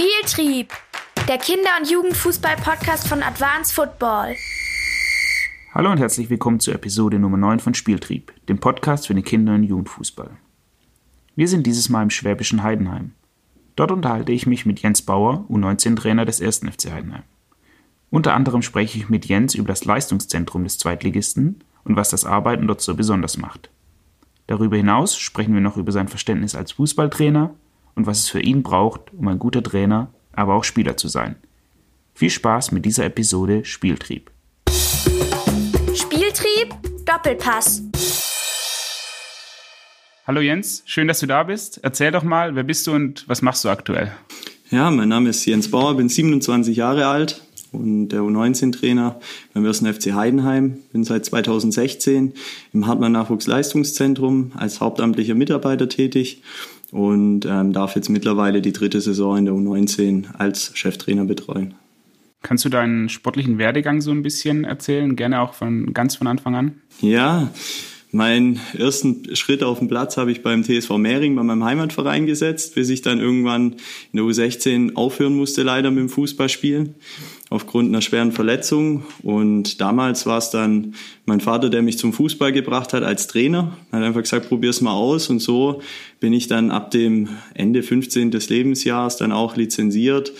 Spieltrieb, der Kinder- und Jugendfußball-Podcast von Advanced Football. Hallo und herzlich willkommen zur Episode Nummer 9 von Spieltrieb, dem Podcast für den Kinder- und Jugendfußball. Wir sind dieses Mal im schwäbischen Heidenheim. Dort unterhalte ich mich mit Jens Bauer, U19-Trainer des 1. FC Heidenheim. Unter anderem spreche ich mit Jens über das Leistungszentrum des Zweitligisten und was das Arbeiten dort so besonders macht. Darüber hinaus sprechen wir noch über sein Verständnis als Fußballtrainer und was es für ihn braucht, um ein guter Trainer, aber auch Spieler zu sein. Viel Spaß mit dieser Episode Spieltrieb. Spieltrieb, Doppelpass. Hallo Jens, schön, dass du da bist. Erzähl doch mal, wer bist du und was machst du aktuell? Ja, mein Name ist Jens Bauer, bin 27 Jahre alt und der U19-Trainer beim 1. FC Heidenheim. Bin seit 2016 im Hartmann Nachwuchsleistungszentrum als hauptamtlicher Mitarbeiter tätig und ähm, darf jetzt mittlerweile die dritte Saison in der U19 als Cheftrainer betreuen. Kannst du deinen sportlichen Werdegang so ein bisschen erzählen? Gerne auch von ganz von Anfang an? Ja, Meinen ersten Schritt auf dem Platz habe ich beim TSV Mehring bei meinem Heimatverein gesetzt, bis ich dann irgendwann in der U16 aufhören musste, leider mit dem Fußballspielen, aufgrund einer schweren Verletzung. Und damals war es dann mein Vater, der mich zum Fußball gebracht hat als Trainer. Er hat einfach gesagt, probier's mal aus. Und so bin ich dann ab dem Ende 15. des Lebensjahres dann auch lizenziert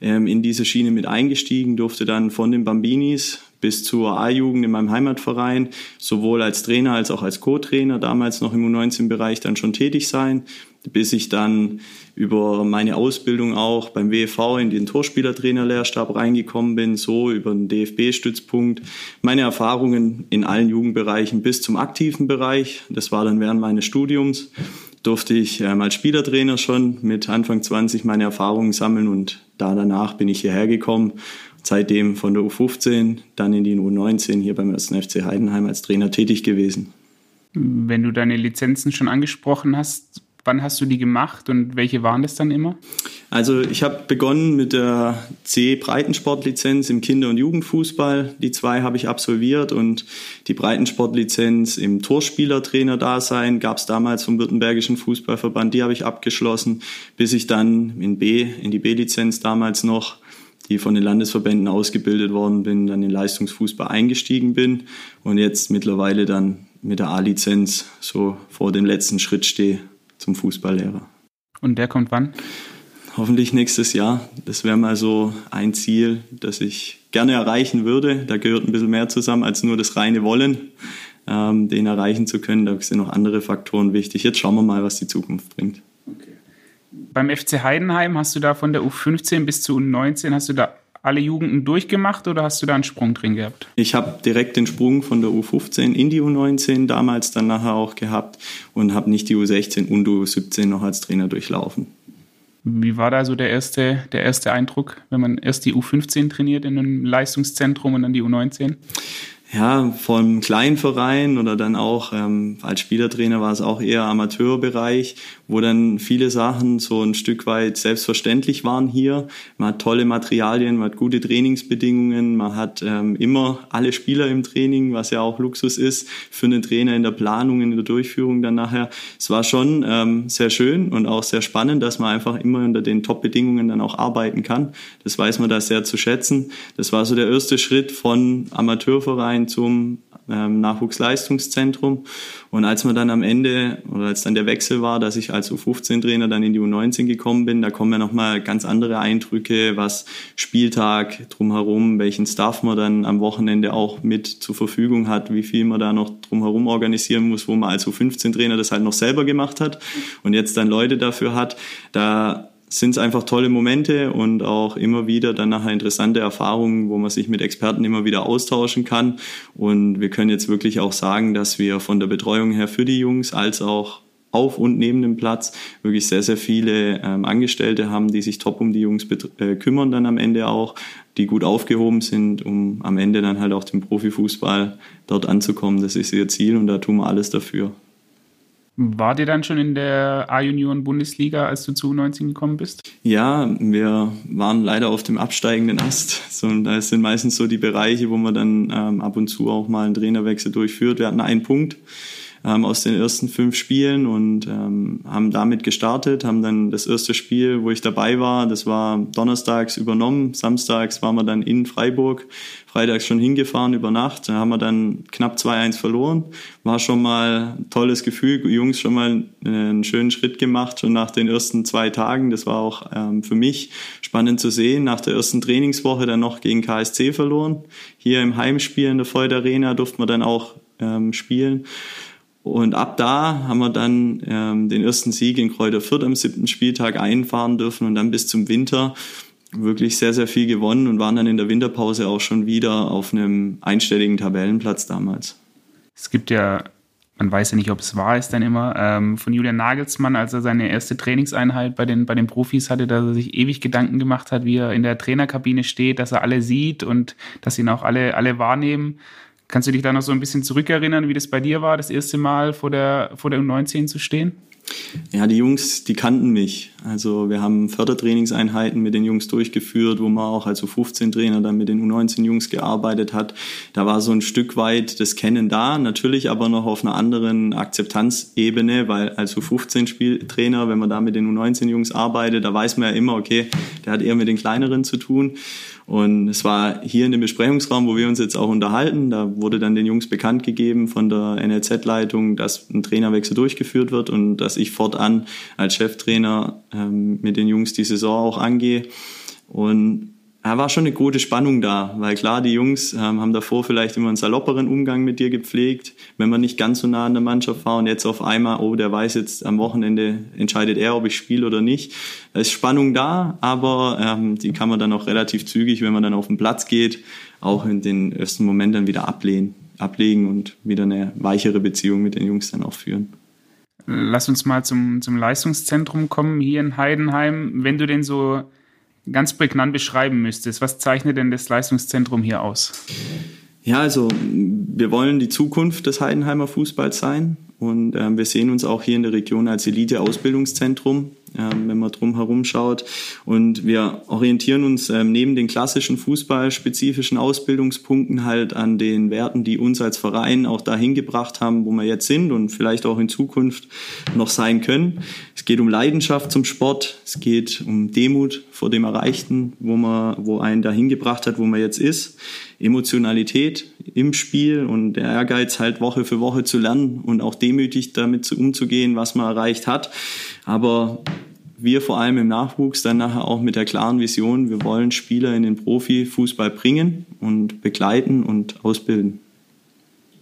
ähm, in diese Schiene mit eingestiegen, durfte dann von den Bambinis bis zur A-Jugend in meinem Heimatverein, sowohl als Trainer als auch als Co-Trainer, damals noch im U19-Bereich dann schon tätig sein, bis ich dann über meine Ausbildung auch beim WFV in den Torspielertrainerlehrstab reingekommen bin, so über den DFB-Stützpunkt. Meine Erfahrungen in allen Jugendbereichen bis zum aktiven Bereich, das war dann während meines Studiums, durfte ich ähm, als Spielertrainer schon mit Anfang 20 meine Erfahrungen sammeln und da danach bin ich hierher gekommen seitdem von der U15 dann in die U19 hier beim 1. FC Heidenheim als Trainer tätig gewesen. Wenn du deine Lizenzen schon angesprochen hast, wann hast du die gemacht und welche waren das dann immer? Also ich habe begonnen mit der C-Breitensportlizenz im Kinder- und Jugendfußball. Die zwei habe ich absolviert und die Breitensportlizenz im Torspielertrainer-Dasein gab es damals vom Württembergischen Fußballverband. Die habe ich abgeschlossen, bis ich dann in B, in die B-Lizenz damals noch die von den Landesverbänden ausgebildet worden bin, dann in Leistungsfußball eingestiegen bin und jetzt mittlerweile dann mit der A-Lizenz so vor dem letzten Schritt stehe zum Fußballlehrer. Und der kommt wann? Hoffentlich nächstes Jahr. Das wäre mal so ein Ziel, das ich gerne erreichen würde. Da gehört ein bisschen mehr zusammen als nur das reine Wollen, ähm, den erreichen zu können. Da sind noch andere Faktoren wichtig. Jetzt schauen wir mal, was die Zukunft bringt. Okay beim FC Heidenheim hast du da von der U15 bis zu U19, hast du da alle Jugenden durchgemacht oder hast du da einen Sprung drin gehabt? Ich habe direkt den Sprung von der U15 in die U19 damals dann nachher auch gehabt und habe nicht die U16 und U17 noch als Trainer durchlaufen. Wie war da so der erste, der erste Eindruck, wenn man erst die U15 trainiert in einem Leistungszentrum und dann die U19? Ja, vom kleinen Verein oder dann auch ähm, als Spielertrainer war es auch eher Amateurbereich, wo dann viele Sachen so ein Stück weit selbstverständlich waren hier. Man hat tolle Materialien, man hat gute Trainingsbedingungen, man hat ähm, immer alle Spieler im Training, was ja auch Luxus ist für einen Trainer in der Planung, in der Durchführung dann nachher. Es war schon ähm, sehr schön und auch sehr spannend, dass man einfach immer unter den Top-Bedingungen dann auch arbeiten kann. Das weiß man da sehr zu schätzen. Das war so der erste Schritt von Amateurverein rein zum ähm, Nachwuchsleistungszentrum. Und als man dann am Ende oder als dann der Wechsel war, dass ich als U15-Trainer dann in die U19 gekommen bin, da kommen ja nochmal ganz andere Eindrücke, was Spieltag drumherum, welchen Staff man dann am Wochenende auch mit zur Verfügung hat, wie viel man da noch drumherum organisieren muss, wo man als U15-Trainer das halt noch selber gemacht hat und jetzt dann Leute dafür hat. Da sind es einfach tolle Momente und auch immer wieder dann nachher interessante Erfahrungen, wo man sich mit Experten immer wieder austauschen kann. Und wir können jetzt wirklich auch sagen, dass wir von der Betreuung her für die Jungs als auch auf und neben dem Platz wirklich sehr, sehr viele ähm, Angestellte haben, die sich top um die Jungs äh, kümmern dann am Ende auch, die gut aufgehoben sind, um am Ende dann halt auch den Profifußball dort anzukommen. Das ist ihr Ziel und da tun wir alles dafür. War dir dann schon in der A-Junioren-Bundesliga, als du zu U19 gekommen bist? Ja, wir waren leider auf dem absteigenden Ast. So, da sind meistens so die Bereiche, wo man dann ähm, ab und zu auch mal einen Trainerwechsel durchführt. Wir hatten einen Punkt ähm, aus den ersten fünf Spielen und ähm, haben damit gestartet, haben dann das erste Spiel, wo ich dabei war, das war donnerstags übernommen, samstags waren wir dann in Freiburg, freitags schon hingefahren über Nacht, da haben wir dann knapp 2-1 verloren, war schon mal ein tolles Gefühl, Jungs schon mal einen schönen Schritt gemacht, schon nach den ersten zwei Tagen, das war auch ähm, für mich spannend zu sehen, nach der ersten Trainingswoche dann noch gegen KSC verloren, hier im Heimspiel in der Void Arena durften wir dann auch ähm, spielen. Und ab da haben wir dann ähm, den ersten Sieg in Kräuter Fürth am siebten Spieltag einfahren dürfen und dann bis zum Winter wirklich sehr, sehr viel gewonnen und waren dann in der Winterpause auch schon wieder auf einem einstelligen Tabellenplatz damals. Es gibt ja, man weiß ja nicht, ob es wahr ist dann immer, ähm, von Julian Nagelsmann, als er seine erste Trainingseinheit bei den, bei den Profis hatte, dass er sich ewig Gedanken gemacht hat, wie er in der Trainerkabine steht, dass er alle sieht und dass ihn auch alle, alle wahrnehmen. Kannst du dich da noch so ein bisschen zurückerinnern, wie das bei dir war, das erste Mal vor der, vor der U19 zu stehen? Ja, die Jungs, die kannten mich. Also wir haben Fördertrainingseinheiten mit den Jungs durchgeführt, wo man auch als U15-Trainer dann mit den U19-Jungs gearbeitet hat. Da war so ein Stück weit das Kennen da, natürlich aber noch auf einer anderen Akzeptanzebene, weil als U15-Trainer, wenn man da mit den U19-Jungs arbeitet, da weiß man ja immer, okay, der hat eher mit den Kleineren zu tun. Und es war hier in dem Besprechungsraum, wo wir uns jetzt auch unterhalten. Da wurde dann den Jungs bekannt gegeben von der NLZ-Leitung, dass ein Trainerwechsel durchgeführt wird und dass ich fortan als Cheftrainer ähm, mit den Jungs die Saison auch angehe. Und da war schon eine gute Spannung da, weil klar, die Jungs ähm, haben davor vielleicht immer einen salopperen Umgang mit dir gepflegt, wenn man nicht ganz so nah an der Mannschaft war und jetzt auf einmal, oh, der weiß jetzt am Wochenende entscheidet er, ob ich spiele oder nicht. Da ist Spannung da, aber ähm, die kann man dann auch relativ zügig, wenn man dann auf den Platz geht, auch in den ersten Moment dann wieder ablehnen, ablegen und wieder eine weichere Beziehung mit den Jungs dann auch führen. Lass uns mal zum, zum Leistungszentrum kommen hier in Heidenheim. Wenn du denn so ganz prägnant beschreiben müsstest, was zeichnet denn das Leistungszentrum hier aus? Ja, also wir wollen die Zukunft des Heidenheimer Fußballs sein. Und äh, wir sehen uns auch hier in der Region als Elite-Ausbildungszentrum ähm, wenn man drum herum schaut. Und wir orientieren uns ähm, neben den klassischen fußballspezifischen Ausbildungspunkten halt an den Werten, die uns als Verein auch dahin gebracht haben, wo wir jetzt sind und vielleicht auch in Zukunft noch sein können. Es geht um Leidenschaft zum Sport, es geht um Demut vor dem Erreichten, wo man, wo einen dahin gebracht hat, wo man jetzt ist. Emotionalität im Spiel und der Ehrgeiz halt Woche für Woche zu lernen und auch demütig damit umzugehen, was man erreicht hat. Aber wir vor allem im Nachwuchs dann nachher auch mit der klaren Vision, wir wollen Spieler in den Profifußball bringen und begleiten und ausbilden.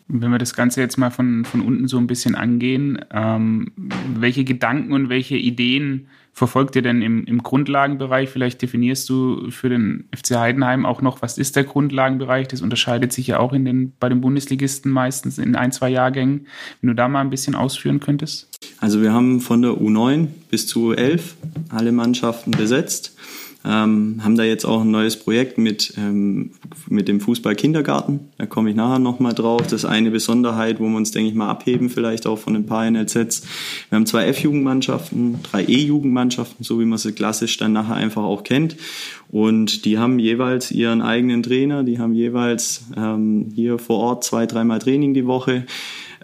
Wenn wir das Ganze jetzt mal von, von unten so ein bisschen angehen, ähm, welche Gedanken und welche Ideen verfolgt ihr denn im, im Grundlagenbereich? Vielleicht definierst du für den FC Heidenheim auch noch, was ist der Grundlagenbereich? Das unterscheidet sich ja auch in den, bei den Bundesligisten meistens in ein, zwei Jahrgängen. Wenn du da mal ein bisschen ausführen könntest. Also wir haben von der U9 bis zu U11 alle Mannschaften besetzt. Ähm, haben da jetzt auch ein neues Projekt mit, ähm, mit dem Fußball-Kindergarten. Da komme ich nachher nochmal drauf. Das ist eine Besonderheit, wo wir uns, denke ich, mal abheben, vielleicht auch von ein paar NLZs. Wir haben zwei F-Jugendmannschaften, drei E-Jugendmannschaften, so wie man sie klassisch dann nachher einfach auch kennt. Und die haben jeweils ihren eigenen Trainer, die haben jeweils ähm, hier vor Ort zwei, dreimal Training die Woche.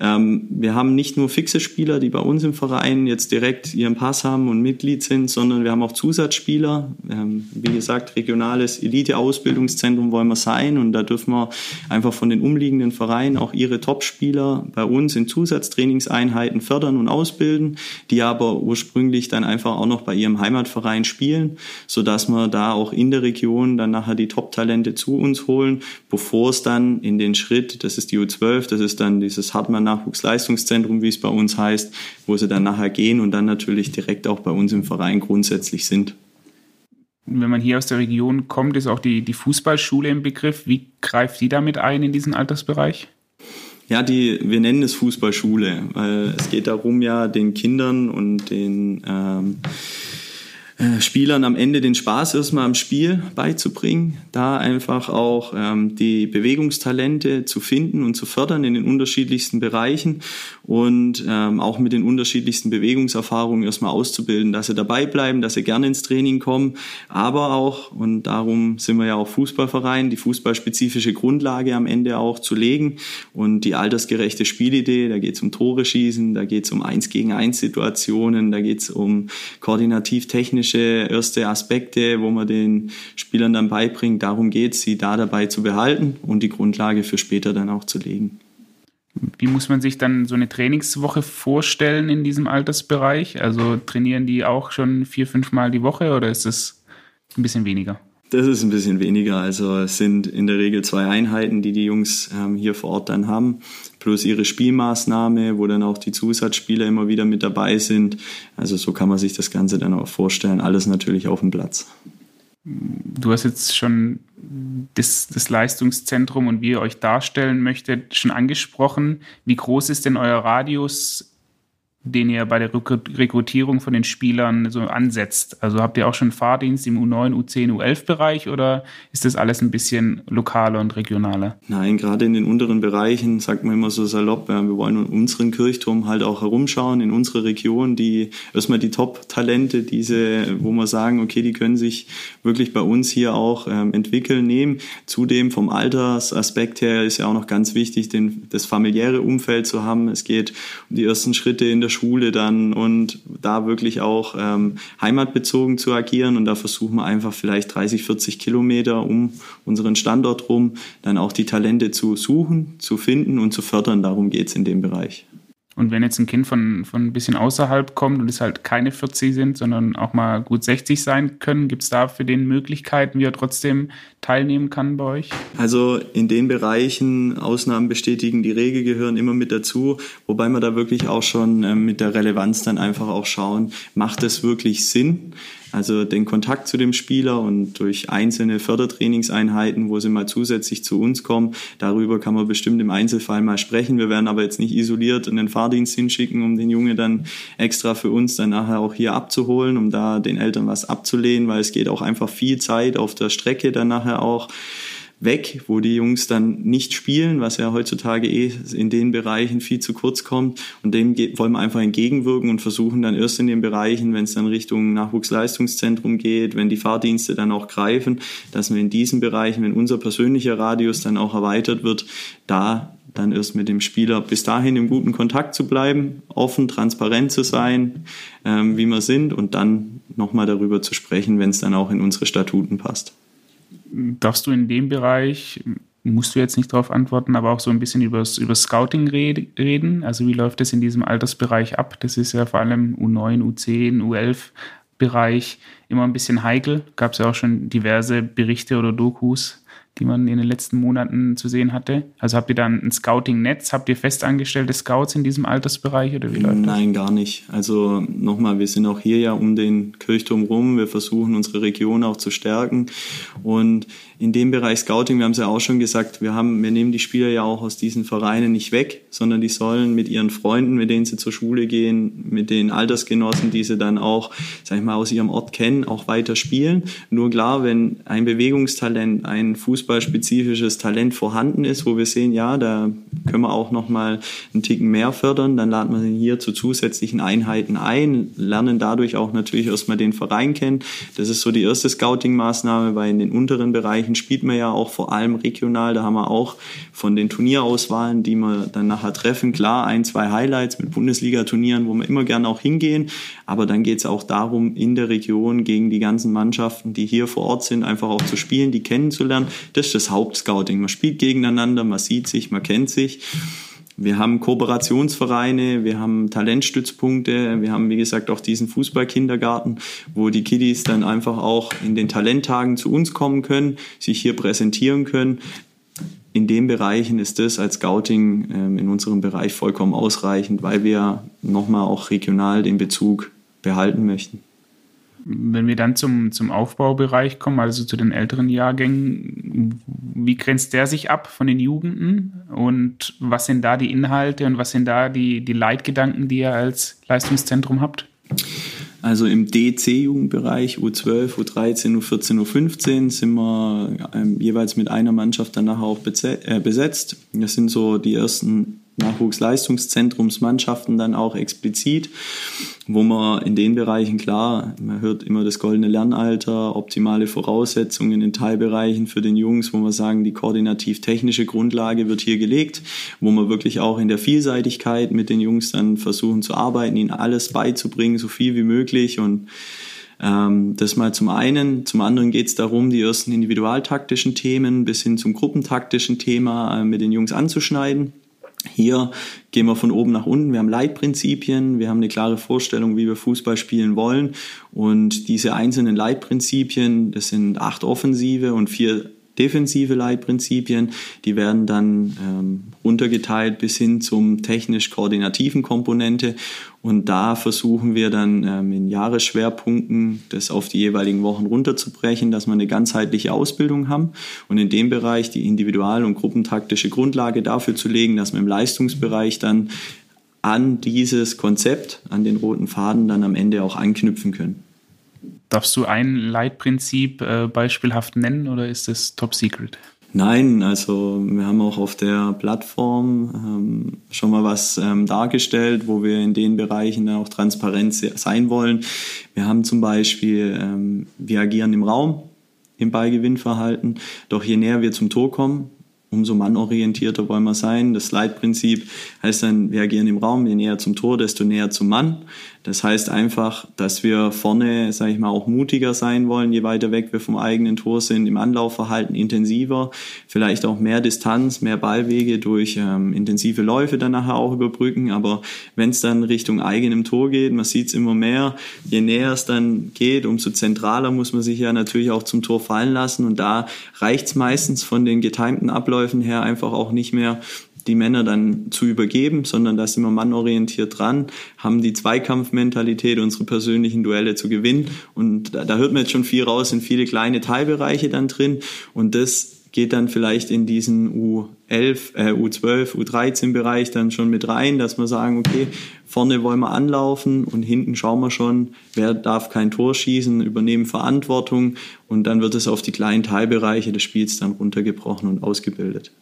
Ähm, wir haben nicht nur fixe Spieler, die bei uns im Verein jetzt direkt ihren Pass haben und Mitglied sind, sondern wir haben auch Zusatzspieler. Ähm, wie gesagt, regionales Elite-Ausbildungszentrum wollen wir sein und da dürfen wir einfach von den umliegenden Vereinen auch ihre Top-Spieler bei uns in Zusatztrainingseinheiten fördern und ausbilden, die aber ursprünglich dann einfach auch noch bei ihrem Heimatverein spielen, sodass wir da auch in der Region dann nachher die Top-Talente zu uns holen, bevor es dann in den Schritt, das ist die U12, das ist dann dieses Hartmann Nachwuchsleistungszentrum, wie es bei uns heißt, wo sie dann nachher gehen und dann natürlich direkt auch bei uns im Verein grundsätzlich sind. Wenn man hier aus der Region kommt, ist auch die, die Fußballschule im Begriff. Wie greift die damit ein in diesen Altersbereich? Ja, die, wir nennen es Fußballschule, weil es geht darum, ja, den Kindern und den ähm, äh, Spielern am Ende den Spaß erstmal am Spiel beizubringen, da einfach auch ähm, die Bewegungstalente zu finden und zu fördern in den unterschiedlichsten Bereichen und ähm, auch mit den unterschiedlichsten Bewegungserfahrungen erstmal auszubilden, dass sie dabei bleiben, dass sie gerne ins Training kommen, aber auch, und darum sind wir ja auch Fußballverein, die fußballspezifische Grundlage am Ende auch zu legen und die altersgerechte Spielidee, da geht es um Tore schießen, da geht es um Eins gegen Eins Situationen, da geht es um koordinativ-technische erste Aspekte, wo man den Spielern dann beibringt. Darum geht es, sie da dabei zu behalten und die Grundlage für später dann auch zu legen. Wie muss man sich dann so eine Trainingswoche vorstellen in diesem Altersbereich? Also trainieren die auch schon vier, fünf Mal die Woche oder ist es ein bisschen weniger? Das ist ein bisschen weniger. Also es sind in der Regel zwei Einheiten, die die Jungs ähm, hier vor Ort dann haben, plus ihre Spielmaßnahme, wo dann auch die Zusatzspieler immer wieder mit dabei sind. Also so kann man sich das Ganze dann auch vorstellen. Alles natürlich auf dem Platz. Du hast jetzt schon das, das, Leistungszentrum und wie ihr euch darstellen möchtet schon angesprochen. Wie groß ist denn euer Radius den ihr bei der Rekrutierung von den Spielern so ansetzt? Also habt ihr auch schon Fahrdienst im U9, U10, U11-Bereich oder ist das alles ein bisschen lokaler und regionaler? Nein, gerade in den unteren Bereichen sagt man immer so salopp, wir wollen unseren Kirchturm halt auch herumschauen, in unsere Region, die erstmal die Top-Talente, diese, wo wir sagen, okay, die können sich wirklich bei uns hier auch ähm, entwickeln, nehmen. Zudem vom Altersaspekt her ist ja auch noch ganz wichtig, den, das familiäre Umfeld zu haben. Es geht um die ersten Schritte in der Schule dann und da wirklich auch ähm, heimatbezogen zu agieren. Und da versuchen wir einfach vielleicht 30, 40 Kilometer um unseren Standort rum dann auch die Talente zu suchen, zu finden und zu fördern. Darum geht es in dem Bereich. Und wenn jetzt ein Kind von, von ein bisschen außerhalb kommt und es halt keine 40 sind, sondern auch mal gut 60 sein können, gibt es da für den Möglichkeiten, wie er trotzdem teilnehmen kann bei euch? Also in den Bereichen, Ausnahmen bestätigen die Regel, gehören immer mit dazu, wobei wir da wirklich auch schon äh, mit der Relevanz dann einfach auch schauen, macht es wirklich Sinn? Also den Kontakt zu dem Spieler und durch einzelne Fördertrainingseinheiten, wo sie mal zusätzlich zu uns kommen, darüber kann man bestimmt im Einzelfall mal sprechen. Wir werden aber jetzt nicht isoliert in den Fahrdienst hinschicken, um den Junge dann extra für uns dann nachher auch hier abzuholen, um da den Eltern was abzulehnen, weil es geht auch einfach viel Zeit auf der Strecke dann nachher auch weg, wo die Jungs dann nicht spielen, was ja heutzutage eh in den Bereichen viel zu kurz kommt. Und dem wollen wir einfach entgegenwirken und versuchen dann erst in den Bereichen, wenn es dann Richtung Nachwuchsleistungszentrum geht, wenn die Fahrdienste dann auch greifen, dass wir in diesen Bereichen, wenn unser persönlicher Radius dann auch erweitert wird, da dann erst mit dem Spieler bis dahin im guten Kontakt zu bleiben, offen, transparent zu sein, ähm, wie wir sind und dann nochmal darüber zu sprechen, wenn es dann auch in unsere Statuten passt darfst du in dem Bereich, musst du jetzt nicht darauf antworten, aber auch so ein bisschen über Scouting reden? Also wie läuft das in diesem Altersbereich ab? Das ist ja vor allem U9, U10, U11 Bereich immer ein bisschen heikel. Gab es ja auch schon diverse Berichte oder Dokus, die man in den letzten Monaten zu sehen hatte? Also habt ihr dann ein Scouting-Netz? Habt ihr festangestellte Scouts in diesem Altersbereich oder wie läuft Nein, das? gar nicht. Also nochmal, wir sind auch hier ja um den Kirchturm rum. Wir versuchen unsere Region auch zu stärken und in dem Bereich Scouting, wir haben es ja auch schon gesagt, wir haben, wir nehmen die Spieler ja auch aus diesen Vereinen nicht weg, sondern die sollen mit ihren Freunden, mit denen sie zur Schule gehen, mit den Altersgenossen, die sie dann auch, sag ich mal, aus ihrem Ort kennen, auch weiter spielen. Nur klar, wenn ein Bewegungstalent, ein fußballspezifisches Talent vorhanden ist, wo wir sehen, ja, da können wir auch noch mal einen Ticken mehr fördern, dann laden wir ihn hier zu zusätzlichen Einheiten ein, lernen dadurch auch natürlich erstmal den Verein kennen. Das ist so die erste Scouting-Maßnahme, weil in den unteren Bereichen Bereichen spielt man ja auch vor allem regional. Da haben wir auch von den Turnierauswahlen, die wir dann nachher treffen, klar ein, zwei Highlights mit Bundesliga-Turnieren, wo wir immer gerne auch hingehen. Aber dann geht es auch darum, in der Region gegen die ganzen Mannschaften, die hier vor Ort sind, einfach auch zu spielen, die kennenzulernen. Das ist das Hauptscouting. Man spielt gegeneinander, man sieht sich, man kennt sich. Wir haben Kooperationsvereine, wir haben Talentstützpunkte, wir haben, wie gesagt, auch diesen Fußballkindergarten, wo die Kiddies dann einfach auch in den Talenttagen zu uns kommen können, sich hier präsentieren können. In den Bereichen ist das als Scouting ähm, in unserem Bereich vollkommen ausreichend, weil wir nochmal auch regional den Bezug behalten möchten. Wenn wir dann zum, zum Aufbaubereich kommen, also zu den älteren Jahrgängen, wie grenzt der sich ab von den Jugenden und was sind da die Inhalte und was sind da die, die Leitgedanken, die ihr als Leistungszentrum habt? Also im DC-Jugendbereich U12, U13, U14, U15 sind wir ähm, jeweils mit einer Mannschaft dann nachher auch äh, besetzt. Das sind so die ersten Nachwuchsleistungszentrumsmannschaften dann auch explizit, wo man in den Bereichen klar, man hört immer das goldene Lernalter, optimale Voraussetzungen in Teilbereichen für den Jungs, wo wir sagen, die koordinativ-technische Grundlage wird hier gelegt, wo man wirklich auch in der Vielseitigkeit mit den Jungs dann versuchen zu arbeiten, ihnen alles beizubringen, so viel wie möglich und ähm, das mal zum einen. Zum anderen geht es darum, die ersten individualtaktischen Themen bis hin zum gruppentaktischen Thema äh, mit den Jungs anzuschneiden hier gehen wir von oben nach unten. Wir haben Leitprinzipien, wir haben eine klare Vorstellung, wie wir Fußball spielen wollen. Und diese einzelnen Leitprinzipien, das sind acht offensive und vier defensive Leitprinzipien, die werden dann ähm, runtergeteilt bis hin zum technisch-koordinativen Komponente. Und da versuchen wir dann ähm, in Jahresschwerpunkten das auf die jeweiligen Wochen runterzubrechen, dass wir eine ganzheitliche Ausbildung haben und in dem Bereich die individual- und gruppentaktische Grundlage dafür zu legen, dass wir im Leistungsbereich dann an dieses Konzept, an den roten Faden dann am Ende auch anknüpfen können. Darfst du ein Leitprinzip äh, beispielhaft nennen oder ist das top secret? Nein, also wir haben auch auf der Plattform ähm, schon mal was ähm, dargestellt, wo wir in den Bereichen auch transparent sein wollen. Wir haben zum Beispiel, ähm, wir agieren im Raum im Ballgewinnverhalten, doch je näher wir zum Tor kommen, umso mannorientierter wollen wir sein. Das Leitprinzip heißt dann, wir agieren im Raum, je näher zum Tor, desto näher zum Mann. Das heißt einfach, dass wir vorne, sage ich mal, auch mutiger sein wollen, je weiter weg wir vom eigenen Tor sind, im Anlaufverhalten intensiver, vielleicht auch mehr Distanz, mehr Ballwege durch ähm, intensive Läufe dann nachher auch überbrücken. Aber wenn es dann Richtung eigenem Tor geht, man sieht es immer mehr, je näher es dann geht, umso zentraler muss man sich ja natürlich auch zum Tor fallen lassen. Und da reicht es meistens von den getimten Abläufen her einfach auch nicht mehr, die Männer dann zu übergeben, sondern da sind wir mannorientiert dran, haben die Zweikampfmentalität, unsere persönlichen Duelle zu gewinnen. Und da, da hört man jetzt schon viel raus, sind viele kleine Teilbereiche dann drin. Und das geht dann vielleicht in diesen U11, äh, U12, U13 Bereich dann schon mit rein, dass wir sagen, okay, vorne wollen wir anlaufen und hinten schauen wir schon, wer darf kein Tor schießen, übernehmen Verantwortung und dann wird es auf die kleinen Teilbereiche des Spiels dann runtergebrochen und ausgebildet.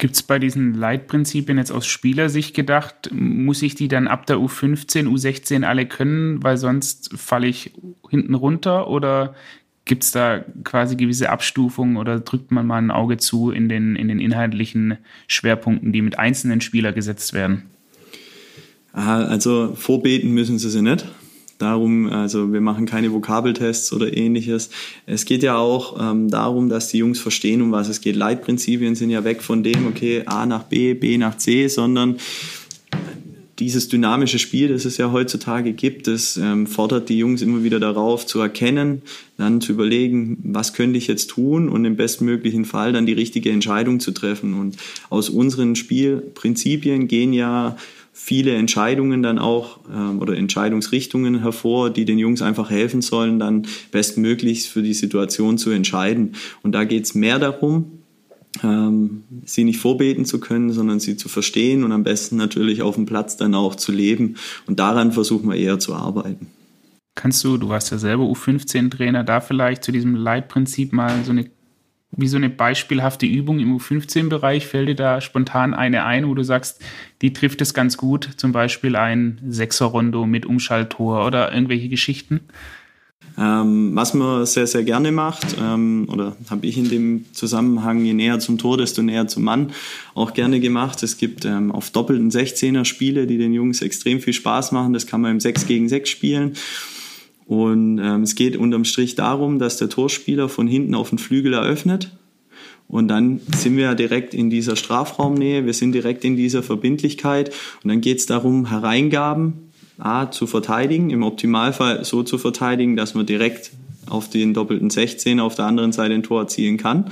Gibt es bei diesen Leitprinzipien jetzt aus Spielersicht gedacht, muss ich die dann ab der U15, U16 alle können, weil sonst falle ich hinten runter? Oder gibt es da quasi gewisse Abstufungen oder drückt man mal ein Auge zu in den, in den inhaltlichen Schwerpunkten, die mit einzelnen Spielern gesetzt werden? Also vorbeten müssen sie sie nicht darum, also wir machen keine Vokabeltests oder ähnliches. Es geht ja auch ähm, darum, dass die Jungs verstehen, um was es geht. Leitprinzipien sind ja weg von dem, okay, A nach B, B nach C, sondern dieses dynamische Spiel, das es ja heutzutage gibt, das ähm, fordert die Jungs immer wieder darauf zu erkennen, dann zu überlegen, was könnte ich jetzt tun und im bestmöglichen Fall dann die richtige Entscheidung zu treffen. Und aus unseren Spielprinzipien gehen ja viele Entscheidungen dann auch ähm, oder Entscheidungsrichtungen hervor, die den Jungs einfach helfen sollen, dann bestmöglichst für die Situation zu entscheiden. Und da geht es mehr darum, ähm, sie nicht vorbeten zu können, sondern sie zu verstehen und am besten natürlich auf dem Platz dann auch zu leben. Und daran versuchen wir eher zu arbeiten. Kannst du, du warst ja selber U15-Trainer, da vielleicht zu diesem Leitprinzip mal so eine wie so eine beispielhafte Übung im U15-Bereich? Fällt dir da spontan eine ein, wo du sagst, die trifft es ganz gut? Zum Beispiel ein Sechser-Rondo mit Umschalttor oder irgendwelche Geschichten? Ähm, was man sehr, sehr gerne macht, ähm, oder habe ich in dem Zusammenhang, je näher zum Tor, desto näher zum Mann, auch gerne gemacht. Es gibt ähm, auf doppelten 16er Spiele, die den Jungs extrem viel Spaß machen. Das kann man im 6 gegen 6 spielen. Und ähm, es geht unterm Strich darum, dass der Torspieler von hinten auf den Flügel eröffnet. Und dann sind wir direkt in dieser Strafraumnähe, wir sind direkt in dieser Verbindlichkeit. Und dann geht es darum, Hereingaben A, zu verteidigen, im Optimalfall so zu verteidigen, dass man direkt auf den doppelten 16 auf der anderen Seite ein Tor erzielen kann.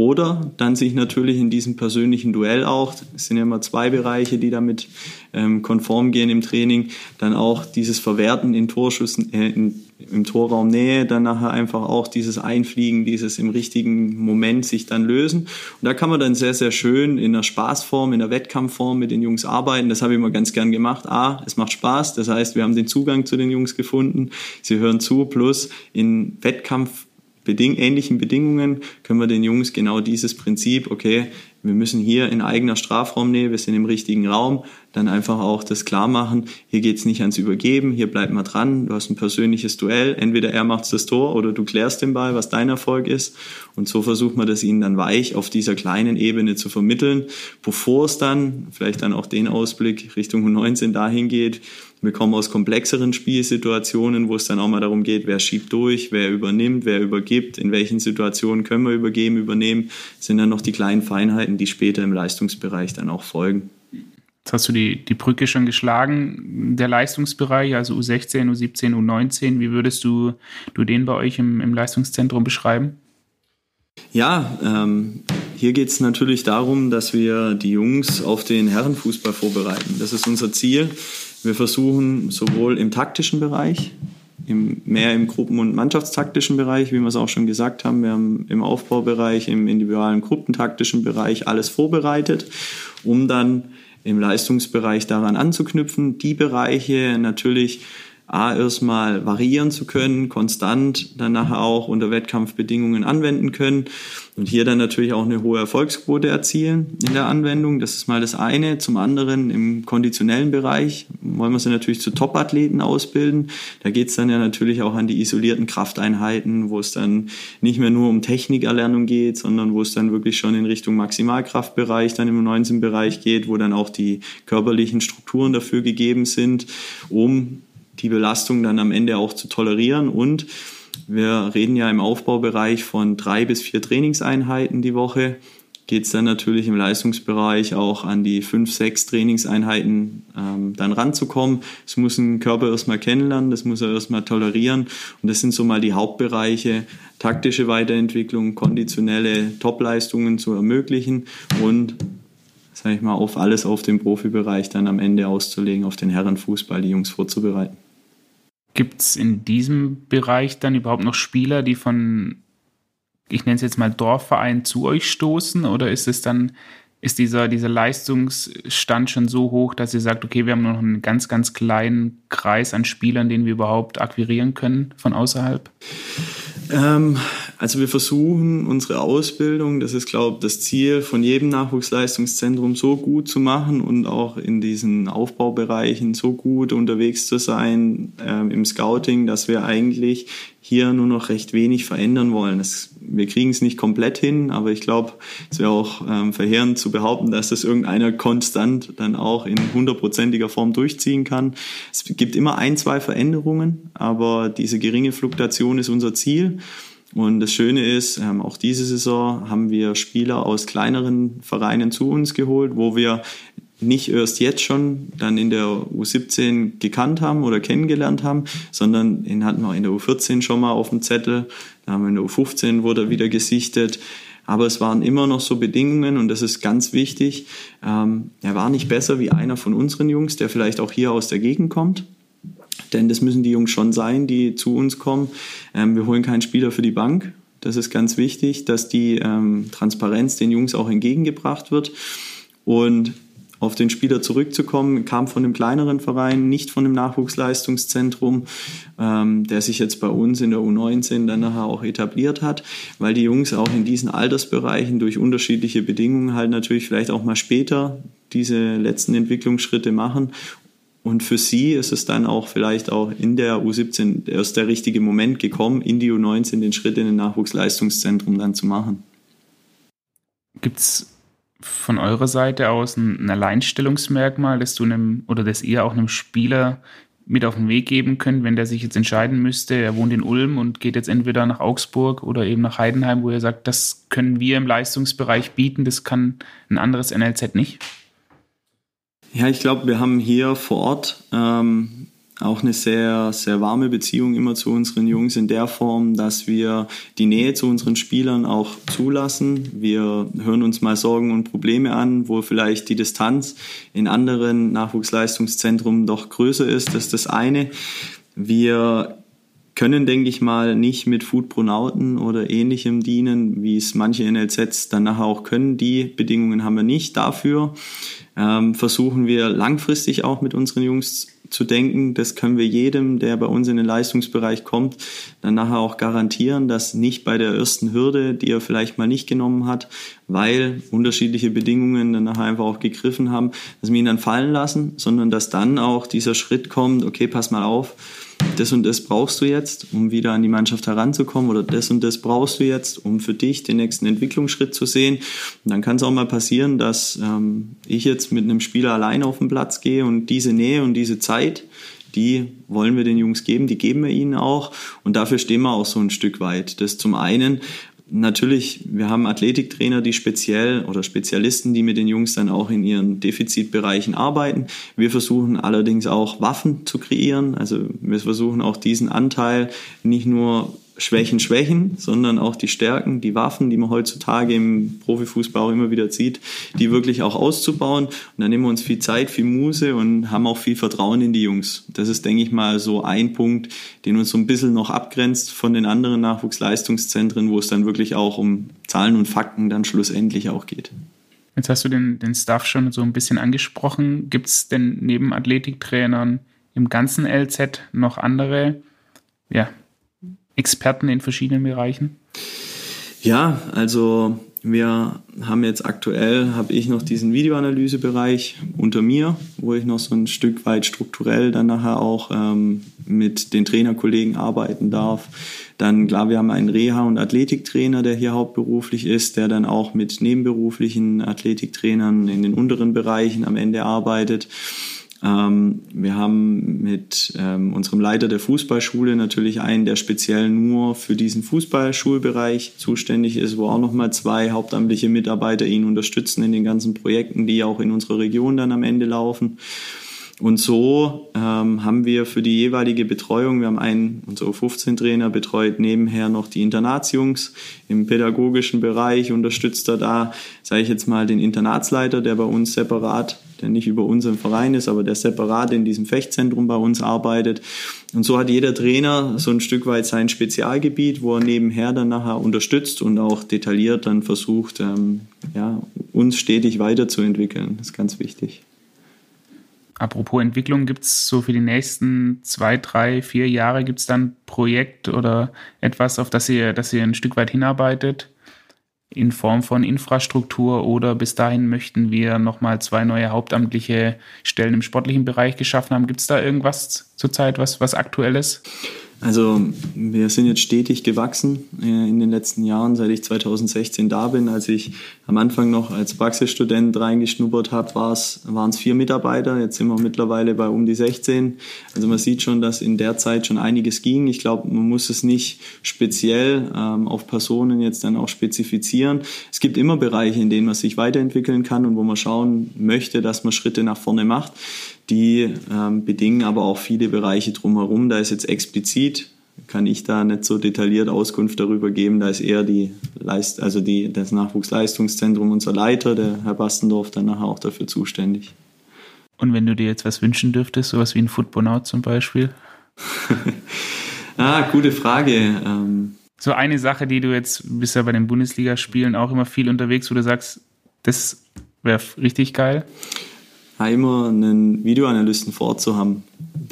Oder dann sich natürlich in diesem persönlichen Duell auch, es sind ja immer zwei Bereiche, die damit ähm, konform gehen im Training, dann auch dieses Verwerten in Torschuss, äh, in, im Torraum Nähe, dann nachher einfach auch dieses Einfliegen, dieses im richtigen Moment sich dann lösen. Und da kann man dann sehr, sehr schön in der Spaßform, in der Wettkampfform mit den Jungs arbeiten. Das habe ich immer ganz gern gemacht. A, es macht Spaß, das heißt, wir haben den Zugang zu den Jungs gefunden, sie hören zu, plus in Wettkampf beding ähnlichen Bedingungen können wir den Jungs genau dieses Prinzip, okay, wir müssen hier in eigener Strafraumnähe, wir sind im richtigen Raum, dann einfach auch das klar machen, hier geht's nicht ans Übergeben, hier bleibt mal dran, du hast ein persönliches Duell, entweder er macht das Tor oder du klärst den Ball, was dein Erfolg ist. Und so versucht man das ihnen dann weich auf dieser kleinen Ebene zu vermitteln, bevor es dann, vielleicht dann auch den Ausblick Richtung 19 dahin geht, wir kommen aus komplexeren Spielsituationen, wo es dann auch mal darum geht, wer schiebt durch, wer übernimmt, wer übergibt, in welchen Situationen können wir übergeben, übernehmen, sind dann noch die kleinen Feinheiten, die später im Leistungsbereich dann auch folgen. Jetzt hast du die, die Brücke schon geschlagen, der Leistungsbereich, also U16, U17, U19. Wie würdest du, du den bei euch im, im Leistungszentrum beschreiben? Ja, ähm, hier geht es natürlich darum, dass wir die Jungs auf den Herrenfußball vorbereiten. Das ist unser Ziel. Wir versuchen sowohl im taktischen Bereich, im, mehr im Gruppen- und Mannschaftstaktischen Bereich, wie wir es auch schon gesagt haben. Wir haben im Aufbaubereich, im individualen Gruppentaktischen Bereich alles vorbereitet, um dann im Leistungsbereich daran anzuknüpfen. Die Bereiche natürlich A, erstmal variieren zu können, konstant dann nachher auch unter Wettkampfbedingungen anwenden können und hier dann natürlich auch eine hohe Erfolgsquote erzielen in der Anwendung. Das ist mal das eine. Zum anderen im konditionellen Bereich wollen wir sie natürlich zu Top-Athleten ausbilden. Da geht es dann ja natürlich auch an die isolierten Krafteinheiten, wo es dann nicht mehr nur um Technikerlernung geht, sondern wo es dann wirklich schon in Richtung Maximalkraftbereich, dann im 19-Bereich geht, wo dann auch die körperlichen Strukturen dafür gegeben sind, um die Belastung dann am Ende auch zu tolerieren. Und wir reden ja im Aufbaubereich von drei bis vier Trainingseinheiten die Woche. Geht es dann natürlich im Leistungsbereich auch an die fünf, sechs Trainingseinheiten ähm, dann ranzukommen. Das muss ein Körper erstmal kennenlernen, das muss er erstmal tolerieren. Und das sind so mal die Hauptbereiche, taktische Weiterentwicklung, konditionelle Topleistungen zu ermöglichen und sage ich mal, auf alles auf den Profibereich dann am Ende auszulegen, auf den Herrenfußball die Jungs vorzubereiten. Gibt es in diesem Bereich dann überhaupt noch Spieler, die von, ich nenne es jetzt mal Dorfverein, zu euch stoßen? Oder ist es dann, ist dieser, dieser Leistungsstand schon so hoch, dass ihr sagt, okay, wir haben nur noch einen ganz, ganz kleinen Kreis an Spielern, den wir überhaupt akquirieren können von außerhalb? Ähm, also wir versuchen unsere Ausbildung, das ist glaube ich das Ziel von jedem Nachwuchsleistungszentrum so gut zu machen und auch in diesen Aufbaubereichen so gut unterwegs zu sein äh, im Scouting, dass wir eigentlich hier nur noch recht wenig verändern wollen. Das, wir kriegen es nicht komplett hin, aber ich glaube, es wäre auch ähm, verheerend zu behaupten, dass das irgendeiner konstant dann auch in hundertprozentiger Form durchziehen kann. Es gibt immer ein, zwei Veränderungen, aber diese geringe Fluktuation ist unser Ziel. Und das Schöne ist, ähm, auch diese Saison haben wir Spieler aus kleineren Vereinen zu uns geholt, wo wir nicht erst jetzt schon dann in der U17 gekannt haben oder kennengelernt haben, sondern den hatten wir in der U14 schon mal auf dem Zettel, da haben wir in der U15 wurde er wieder gesichtet. Aber es waren immer noch so Bedingungen und das ist ganz wichtig. Ähm, er war nicht besser wie einer von unseren Jungs, der vielleicht auch hier aus der Gegend kommt. Denn das müssen die Jungs schon sein, die zu uns kommen. Ähm, wir holen keinen Spieler für die Bank. Das ist ganz wichtig, dass die ähm, Transparenz den Jungs auch entgegengebracht wird. Und auf den Spieler zurückzukommen, kam von einem kleineren Verein, nicht von einem Nachwuchsleistungszentrum, ähm, der sich jetzt bei uns in der U19 dann nachher auch etabliert hat, weil die Jungs auch in diesen Altersbereichen durch unterschiedliche Bedingungen halt natürlich vielleicht auch mal später diese letzten Entwicklungsschritte machen und für sie ist es dann auch vielleicht auch in der U17 erst der richtige Moment gekommen, in die U19 den Schritt in ein Nachwuchsleistungszentrum dann zu machen. Gibt es von eurer Seite aus ein, ein Alleinstellungsmerkmal, das du einem oder das ihr auch einem Spieler mit auf den Weg geben könnt, wenn der sich jetzt entscheiden müsste, er wohnt in Ulm und geht jetzt entweder nach Augsburg oder eben nach Heidenheim, wo er sagt, das können wir im Leistungsbereich bieten, das kann ein anderes NLZ nicht? Ja, ich glaube, wir haben hier vor Ort ähm, auch eine sehr, sehr warme Beziehung immer zu unseren Jungs in der Form, dass wir die Nähe zu unseren Spielern auch zulassen. Wir hören uns mal Sorgen und Probleme an, wo vielleicht die Distanz in anderen Nachwuchsleistungszentren doch größer ist. Das ist das eine. Wir können, denke ich mal, nicht mit Foodpronauten oder ähnlichem dienen, wie es manche NLZs dann nachher auch können. Die Bedingungen haben wir nicht. Dafür ähm, versuchen wir langfristig auch mit unseren Jungs zu denken, das können wir jedem, der bei uns in den Leistungsbereich kommt, dann nachher auch garantieren, dass nicht bei der ersten Hürde, die er vielleicht mal nicht genommen hat, weil unterschiedliche Bedingungen dann nachher einfach auch gegriffen haben, dass wir ihn dann fallen lassen, sondern dass dann auch dieser Schritt kommt, okay, pass mal auf, das und das brauchst du jetzt, um wieder an die Mannschaft heranzukommen oder das und das brauchst du jetzt, um für dich den nächsten Entwicklungsschritt zu sehen. Und dann kann es auch mal passieren, dass ähm, ich jetzt mit einem Spieler allein auf den Platz gehe und diese Nähe und diese Zeit, die wollen wir den Jungs geben, die geben wir ihnen auch und dafür stehen wir auch so ein Stück weit. Das zum einen Natürlich, wir haben Athletiktrainer, die speziell oder Spezialisten, die mit den Jungs dann auch in ihren Defizitbereichen arbeiten. Wir versuchen allerdings auch Waffen zu kreieren. Also wir versuchen auch diesen Anteil nicht nur Schwächen Schwächen, sondern auch die Stärken, die Waffen, die man heutzutage im Profifußball auch immer wieder sieht, die wirklich auch auszubauen. Und dann nehmen wir uns viel Zeit, viel Muse und haben auch viel Vertrauen in die Jungs. Das ist, denke ich mal, so ein Punkt, den uns so ein bisschen noch abgrenzt von den anderen Nachwuchsleistungszentren, wo es dann wirklich auch um Zahlen und Fakten dann schlussendlich auch geht. Jetzt hast du den, den Staff schon so ein bisschen angesprochen. Gibt es denn neben Athletiktrainern im ganzen LZ noch andere ja, Experten in verschiedenen Bereichen? Ja, also wir haben jetzt aktuell, habe ich noch diesen Videoanalysebereich unter mir, wo ich noch so ein Stück weit strukturell dann nachher auch ähm, mit den Trainerkollegen arbeiten darf. Dann klar, wir haben einen Reha- und Athletiktrainer, der hier hauptberuflich ist, der dann auch mit nebenberuflichen Athletiktrainern in den unteren Bereichen am Ende arbeitet. Ähm, wir haben mit ähm, unserem Leiter der Fußballschule natürlich einen, der speziell nur für diesen Fußballschulbereich zuständig ist, wo auch nochmal zwei hauptamtliche Mitarbeiter ihn unterstützen in den ganzen Projekten, die auch in unserer Region dann am Ende laufen. Und so ähm, haben wir für die jeweilige Betreuung, wir haben einen, unser U15-Trainer betreut nebenher noch die Internatsjungs im pädagogischen Bereich, unterstützt er da, sage ich jetzt mal, den Internatsleiter, der bei uns separat, der nicht über unseren Verein ist, aber der separat in diesem Fechtzentrum bei uns arbeitet. Und so hat jeder Trainer so ein Stück weit sein Spezialgebiet, wo er nebenher dann nachher unterstützt und auch detailliert dann versucht, ähm, ja, uns stetig weiterzuentwickeln. Das ist ganz wichtig. Apropos Entwicklung, gibt es so für die nächsten zwei, drei, vier Jahre, gibt es dann Projekt oder etwas, auf das ihr, das ihr ein Stück weit hinarbeitet? In Form von Infrastruktur oder bis dahin möchten wir nochmal zwei neue hauptamtliche Stellen im sportlichen Bereich geschaffen haben. Gibt es da irgendwas zurzeit, was, was aktuell ist? Also wir sind jetzt stetig gewachsen äh, in den letzten Jahren, seit ich 2016 da bin. Als ich am Anfang noch als Praxisstudent reingeschnuppert habe, waren es vier Mitarbeiter. Jetzt sind wir mittlerweile bei um die 16. Also man sieht schon, dass in der Zeit schon einiges ging. Ich glaube, man muss es nicht speziell ähm, auf Personen jetzt dann auch spezifizieren. Es gibt immer Bereiche, in denen man sich weiterentwickeln kann und wo man schauen möchte, dass man Schritte nach vorne macht. Die ähm, bedingen aber auch viele Bereiche drumherum. Da ist jetzt explizit, kann ich da nicht so detailliert Auskunft darüber geben. Da ist eher die Leist also die, das Nachwuchsleistungszentrum unser Leiter, der Herr Bastendorf, dann nachher auch dafür zuständig. Und wenn du dir jetzt was wünschen dürftest, sowas wie ein Footbonaut zum Beispiel? ah, gute Frage. Ähm, so eine Sache, die du jetzt bist ja bei den Bundesligaspielen auch immer viel unterwegs, wo du sagst, das wäre richtig geil immer einen Videoanalysten vor Ort zu haben,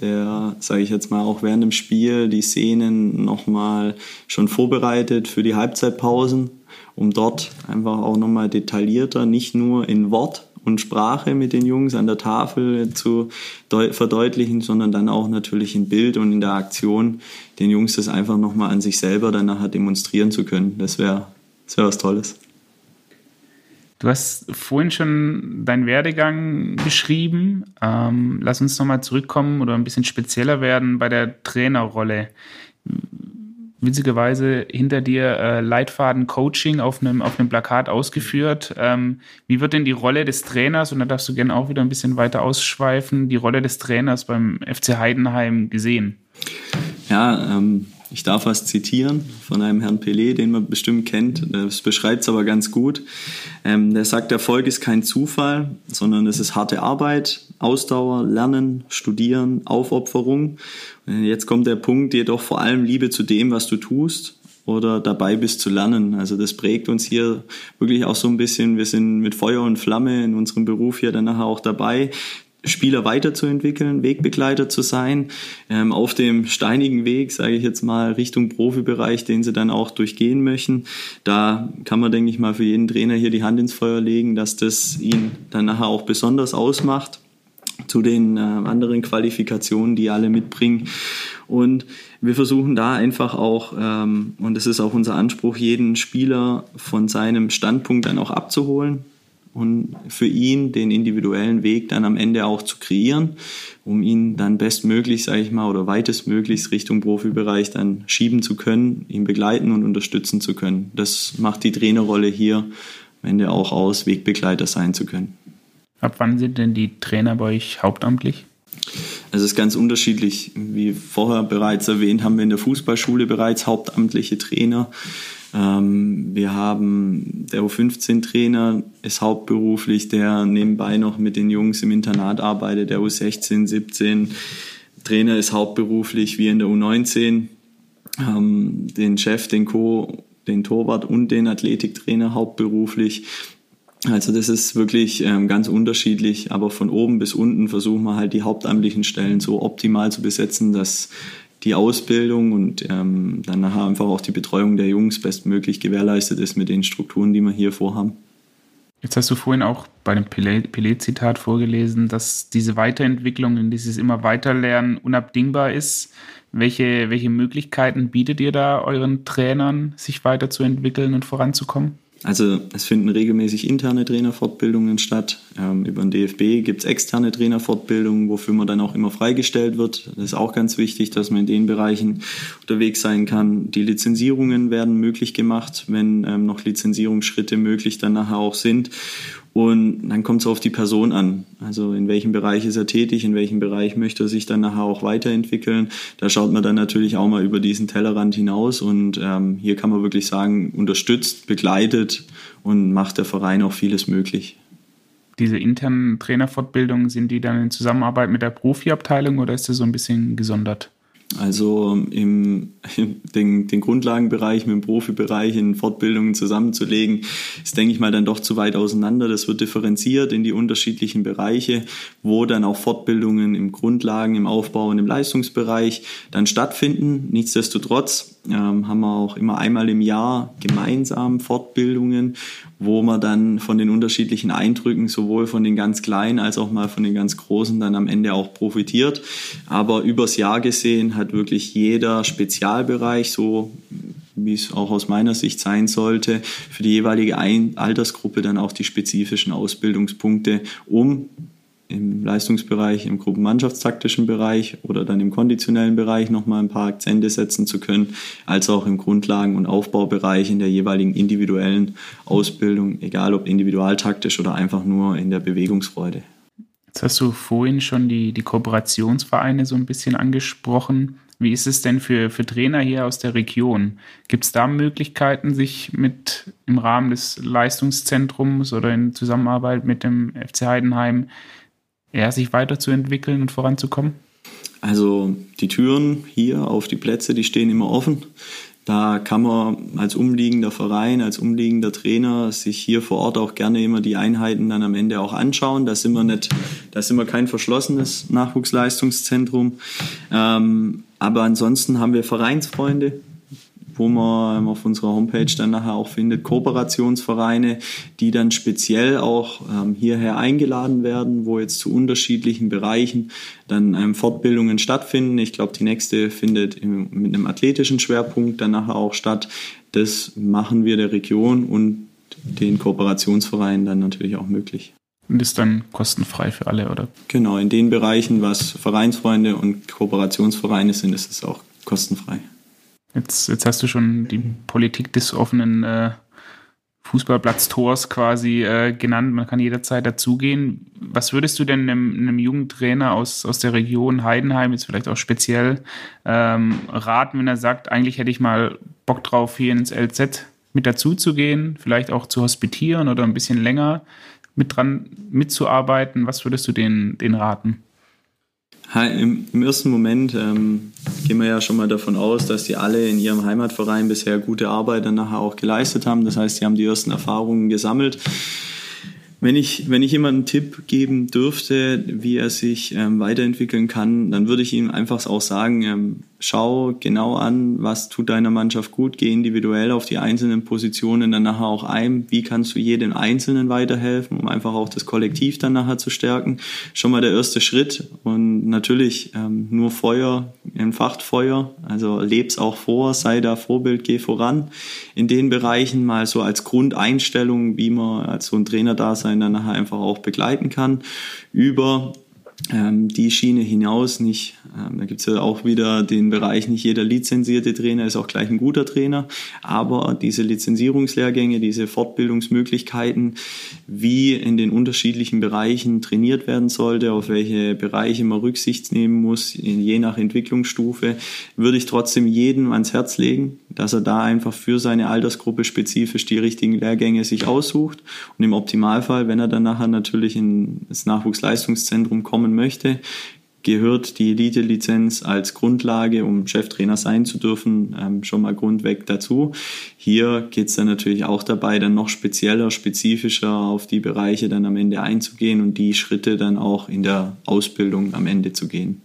der, sage ich jetzt mal, auch während dem Spiel die Szenen nochmal schon vorbereitet für die Halbzeitpausen, um dort einfach auch nochmal detaillierter, nicht nur in Wort und Sprache mit den Jungs an der Tafel zu verdeutlichen, sondern dann auch natürlich in Bild und in der Aktion den Jungs das einfach nochmal an sich selber dann nachher demonstrieren zu können. Das wäre das wär was Tolles. Du hast vorhin schon deinen Werdegang beschrieben. Ähm, lass uns nochmal zurückkommen oder ein bisschen spezieller werden bei der Trainerrolle. witzigerweise hinter dir äh, Leitfaden Coaching auf einem, auf Plakat ausgeführt. Ähm, wie wird denn die Rolle des Trainers, und da darfst du gerne auch wieder ein bisschen weiter ausschweifen, die Rolle des Trainers beim FC Heidenheim gesehen? Ja, ähm, ich darf was zitieren von einem Herrn Pelé, den man bestimmt kennt. Das beschreibt es aber ganz gut. Ähm, der sagt, Erfolg ist kein Zufall, sondern es ist harte Arbeit, Ausdauer, Lernen, Studieren, Aufopferung. Und jetzt kommt der Punkt, jedoch vor allem Liebe zu dem, was du tust oder dabei bist zu lernen. Also das prägt uns hier wirklich auch so ein bisschen. Wir sind mit Feuer und Flamme in unserem Beruf hier dann nachher auch dabei, Spieler weiterzuentwickeln, Wegbegleiter zu sein, ähm, auf dem steinigen Weg, sage ich jetzt mal, Richtung Profibereich, den sie dann auch durchgehen möchten. Da kann man, denke ich mal, für jeden Trainer hier die Hand ins Feuer legen, dass das ihn dann nachher auch besonders ausmacht zu den äh, anderen Qualifikationen, die alle mitbringen. Und wir versuchen da einfach auch, ähm, und das ist auch unser Anspruch, jeden Spieler von seinem Standpunkt dann auch abzuholen und für ihn den individuellen Weg dann am Ende auch zu kreieren, um ihn dann bestmöglich, sage ich mal, oder weitestmöglichst Richtung Profibereich dann schieben zu können, ihn begleiten und unterstützen zu können. Das macht die Trainerrolle hier am Ende auch aus, Wegbegleiter sein zu können. Ab wann sind denn die Trainer bei euch hauptamtlich? Also es ist ganz unterschiedlich. Wie vorher bereits erwähnt, haben wir in der Fußballschule bereits hauptamtliche Trainer. Ähm, wir haben der U15-Trainer ist hauptberuflich, der nebenbei noch mit den Jungs im Internat arbeitet, der U16, 17. Trainer ist hauptberuflich wie in der U19. Ähm, den Chef, den Co., den Torwart und den Athletiktrainer hauptberuflich. Also das ist wirklich ähm, ganz unterschiedlich, aber von oben bis unten versuchen wir halt die hauptamtlichen Stellen so optimal zu besetzen, dass die Ausbildung und ähm, dann nachher einfach auch die Betreuung der Jungs bestmöglich gewährleistet ist mit den Strukturen, die wir hier vorhaben. Jetzt hast du vorhin auch bei dem Pelé-Zitat vorgelesen, dass diese Weiterentwicklung und dieses immer weiterlernen unabdingbar ist. Welche, welche Möglichkeiten bietet ihr da euren Trainern, sich weiterzuentwickeln und voranzukommen? Also es finden regelmäßig interne Trainerfortbildungen statt. Ähm, über den DFB gibt es externe Trainerfortbildungen, wofür man dann auch immer freigestellt wird. Das ist auch ganz wichtig, dass man in den Bereichen unterwegs sein kann. Die Lizenzierungen werden möglich gemacht, wenn ähm, noch Lizenzierungsschritte möglich dann nachher auch sind. Und dann kommt es auf die Person an. Also in welchem Bereich ist er tätig, in welchem Bereich möchte er sich dann nachher auch weiterentwickeln. Da schaut man dann natürlich auch mal über diesen Tellerrand hinaus. Und ähm, hier kann man wirklich sagen, unterstützt, begleitet und macht der Verein auch vieles möglich. Diese internen Trainerfortbildungen, sind die dann in Zusammenarbeit mit der Profiabteilung oder ist das so ein bisschen gesondert? Also im, den, den Grundlagenbereich mit dem Profibereich in Fortbildungen zusammenzulegen, ist, denke ich mal, dann doch zu weit auseinander. Das wird differenziert in die unterschiedlichen Bereiche, wo dann auch Fortbildungen im Grundlagen, im Aufbau und im Leistungsbereich dann stattfinden. Nichtsdestotrotz ähm, haben wir auch immer einmal im Jahr gemeinsam Fortbildungen, wo man dann von den unterschiedlichen Eindrücken sowohl von den ganz Kleinen als auch mal von den ganz Großen dann am Ende auch profitiert. Aber übers Jahr gesehen hat wirklich jeder Spezialbereich, so wie es auch aus meiner Sicht sein sollte, für die jeweilige Altersgruppe dann auch die spezifischen Ausbildungspunkte, um im Leistungsbereich, im gruppenmannschaftstaktischen Bereich oder dann im konditionellen Bereich nochmal ein paar Akzente setzen zu können, als auch im Grundlagen- und Aufbaubereich in der jeweiligen individuellen Ausbildung, egal ob individualtaktisch oder einfach nur in der Bewegungsfreude. Jetzt hast du vorhin schon die, die Kooperationsvereine so ein bisschen angesprochen. Wie ist es denn für, für Trainer hier aus der Region? Gibt es da Möglichkeiten, sich mit im Rahmen des Leistungszentrums oder in Zusammenarbeit mit dem FC Heidenheim ja, sich weiterzuentwickeln und voranzukommen? Also die Türen hier auf die Plätze, die stehen immer offen. Da kann man als umliegender Verein, als umliegender Trainer sich hier vor Ort auch gerne immer die Einheiten dann am Ende auch anschauen. Da sind wir nicht, da sind wir kein verschlossenes Nachwuchsleistungszentrum. Ähm, aber ansonsten haben wir Vereinsfreunde, wo man auf unserer Homepage dann nachher auch findet, Kooperationsvereine, die dann speziell auch ähm, hierher eingeladen werden, wo jetzt zu unterschiedlichen Bereichen dann ähm, Fortbildungen stattfinden. Ich glaube, die nächste findet mit einem athletischen Schwerpunkt dann nachher auch statt. Das machen wir der Region und den Kooperationsvereinen dann natürlich auch möglich. Und ist dann kostenfrei für alle, oder? Genau, in den Bereichen, was Vereinsfreunde und Kooperationsvereine sind, ist es auch kostenfrei. Jetzt, jetzt hast du schon die Politik des offenen äh, Fußballplatz-Tors quasi äh, genannt. Man kann jederzeit dazugehen. Was würdest du denn einem, einem Jugendtrainer aus, aus der Region Heidenheim, jetzt vielleicht auch speziell, ähm, raten, wenn er sagt, eigentlich hätte ich mal Bock drauf, hier ins LZ mit dazuzugehen, vielleicht auch zu hospitieren oder ein bisschen länger mit dran mitzuarbeiten? Was würdest du denen, denen raten? Im, Im, ersten Moment ähm, gehen wir ja schon mal davon aus, dass die alle in ihrem Heimatverein bisher gute Arbeit dann nachher auch geleistet haben. Das heißt, sie haben die ersten Erfahrungen gesammelt. Wenn ich, wenn ich jemanden einen Tipp geben dürfte, wie er sich ähm, weiterentwickeln kann, dann würde ich ihm einfach auch sagen, ähm, schau genau an, was tut deiner Mannschaft gut, geh individuell auf die einzelnen Positionen dann nachher auch ein, wie kannst du jedem Einzelnen weiterhelfen, um einfach auch das Kollektiv dann nachher zu stärken. Schon mal der erste Schritt und natürlich ähm, nur Feuer entfacht Feuer, also leb's auch vor, sei da Vorbild, geh voran. In den Bereichen mal so als Grundeinstellung, wie man als so ein Trainer da sein dann nachher einfach auch begleiten kann, über ähm, die Schiene hinaus nicht. Ähm, da gibt es ja auch wieder den Bereich, nicht jeder lizenzierte Trainer ist auch gleich ein guter Trainer, aber diese Lizenzierungslehrgänge, diese Fortbildungsmöglichkeiten, wie in den unterschiedlichen Bereichen trainiert werden sollte, auf welche Bereiche man Rücksicht nehmen muss, je nach Entwicklungsstufe, würde ich trotzdem jedem ans Herz legen, dass er da einfach für seine Altersgruppe spezifisch die richtigen Lehrgänge sich aussucht und im Optimalfall, wenn er dann nachher natürlich ins Nachwuchsleistungszentrum kommen möchte, gehört die Elite-Lizenz als Grundlage, um Cheftrainer sein zu dürfen, ähm, schon mal grundweg dazu. Hier geht es dann natürlich auch dabei, dann noch spezieller, spezifischer auf die Bereiche dann am Ende einzugehen und die Schritte dann auch in der Ausbildung am Ende zu gehen.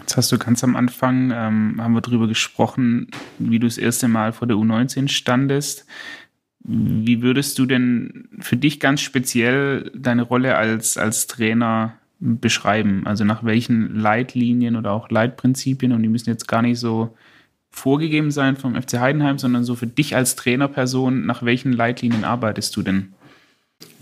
Jetzt hast du ganz am Anfang, ähm, haben wir darüber gesprochen, wie du das erste Mal vor der U19 standest. Wie würdest du denn für dich ganz speziell deine Rolle als, als Trainer beschreiben? Also nach welchen Leitlinien oder auch Leitprinzipien, und die müssen jetzt gar nicht so vorgegeben sein vom FC Heidenheim, sondern so für dich als Trainerperson, nach welchen Leitlinien arbeitest du denn?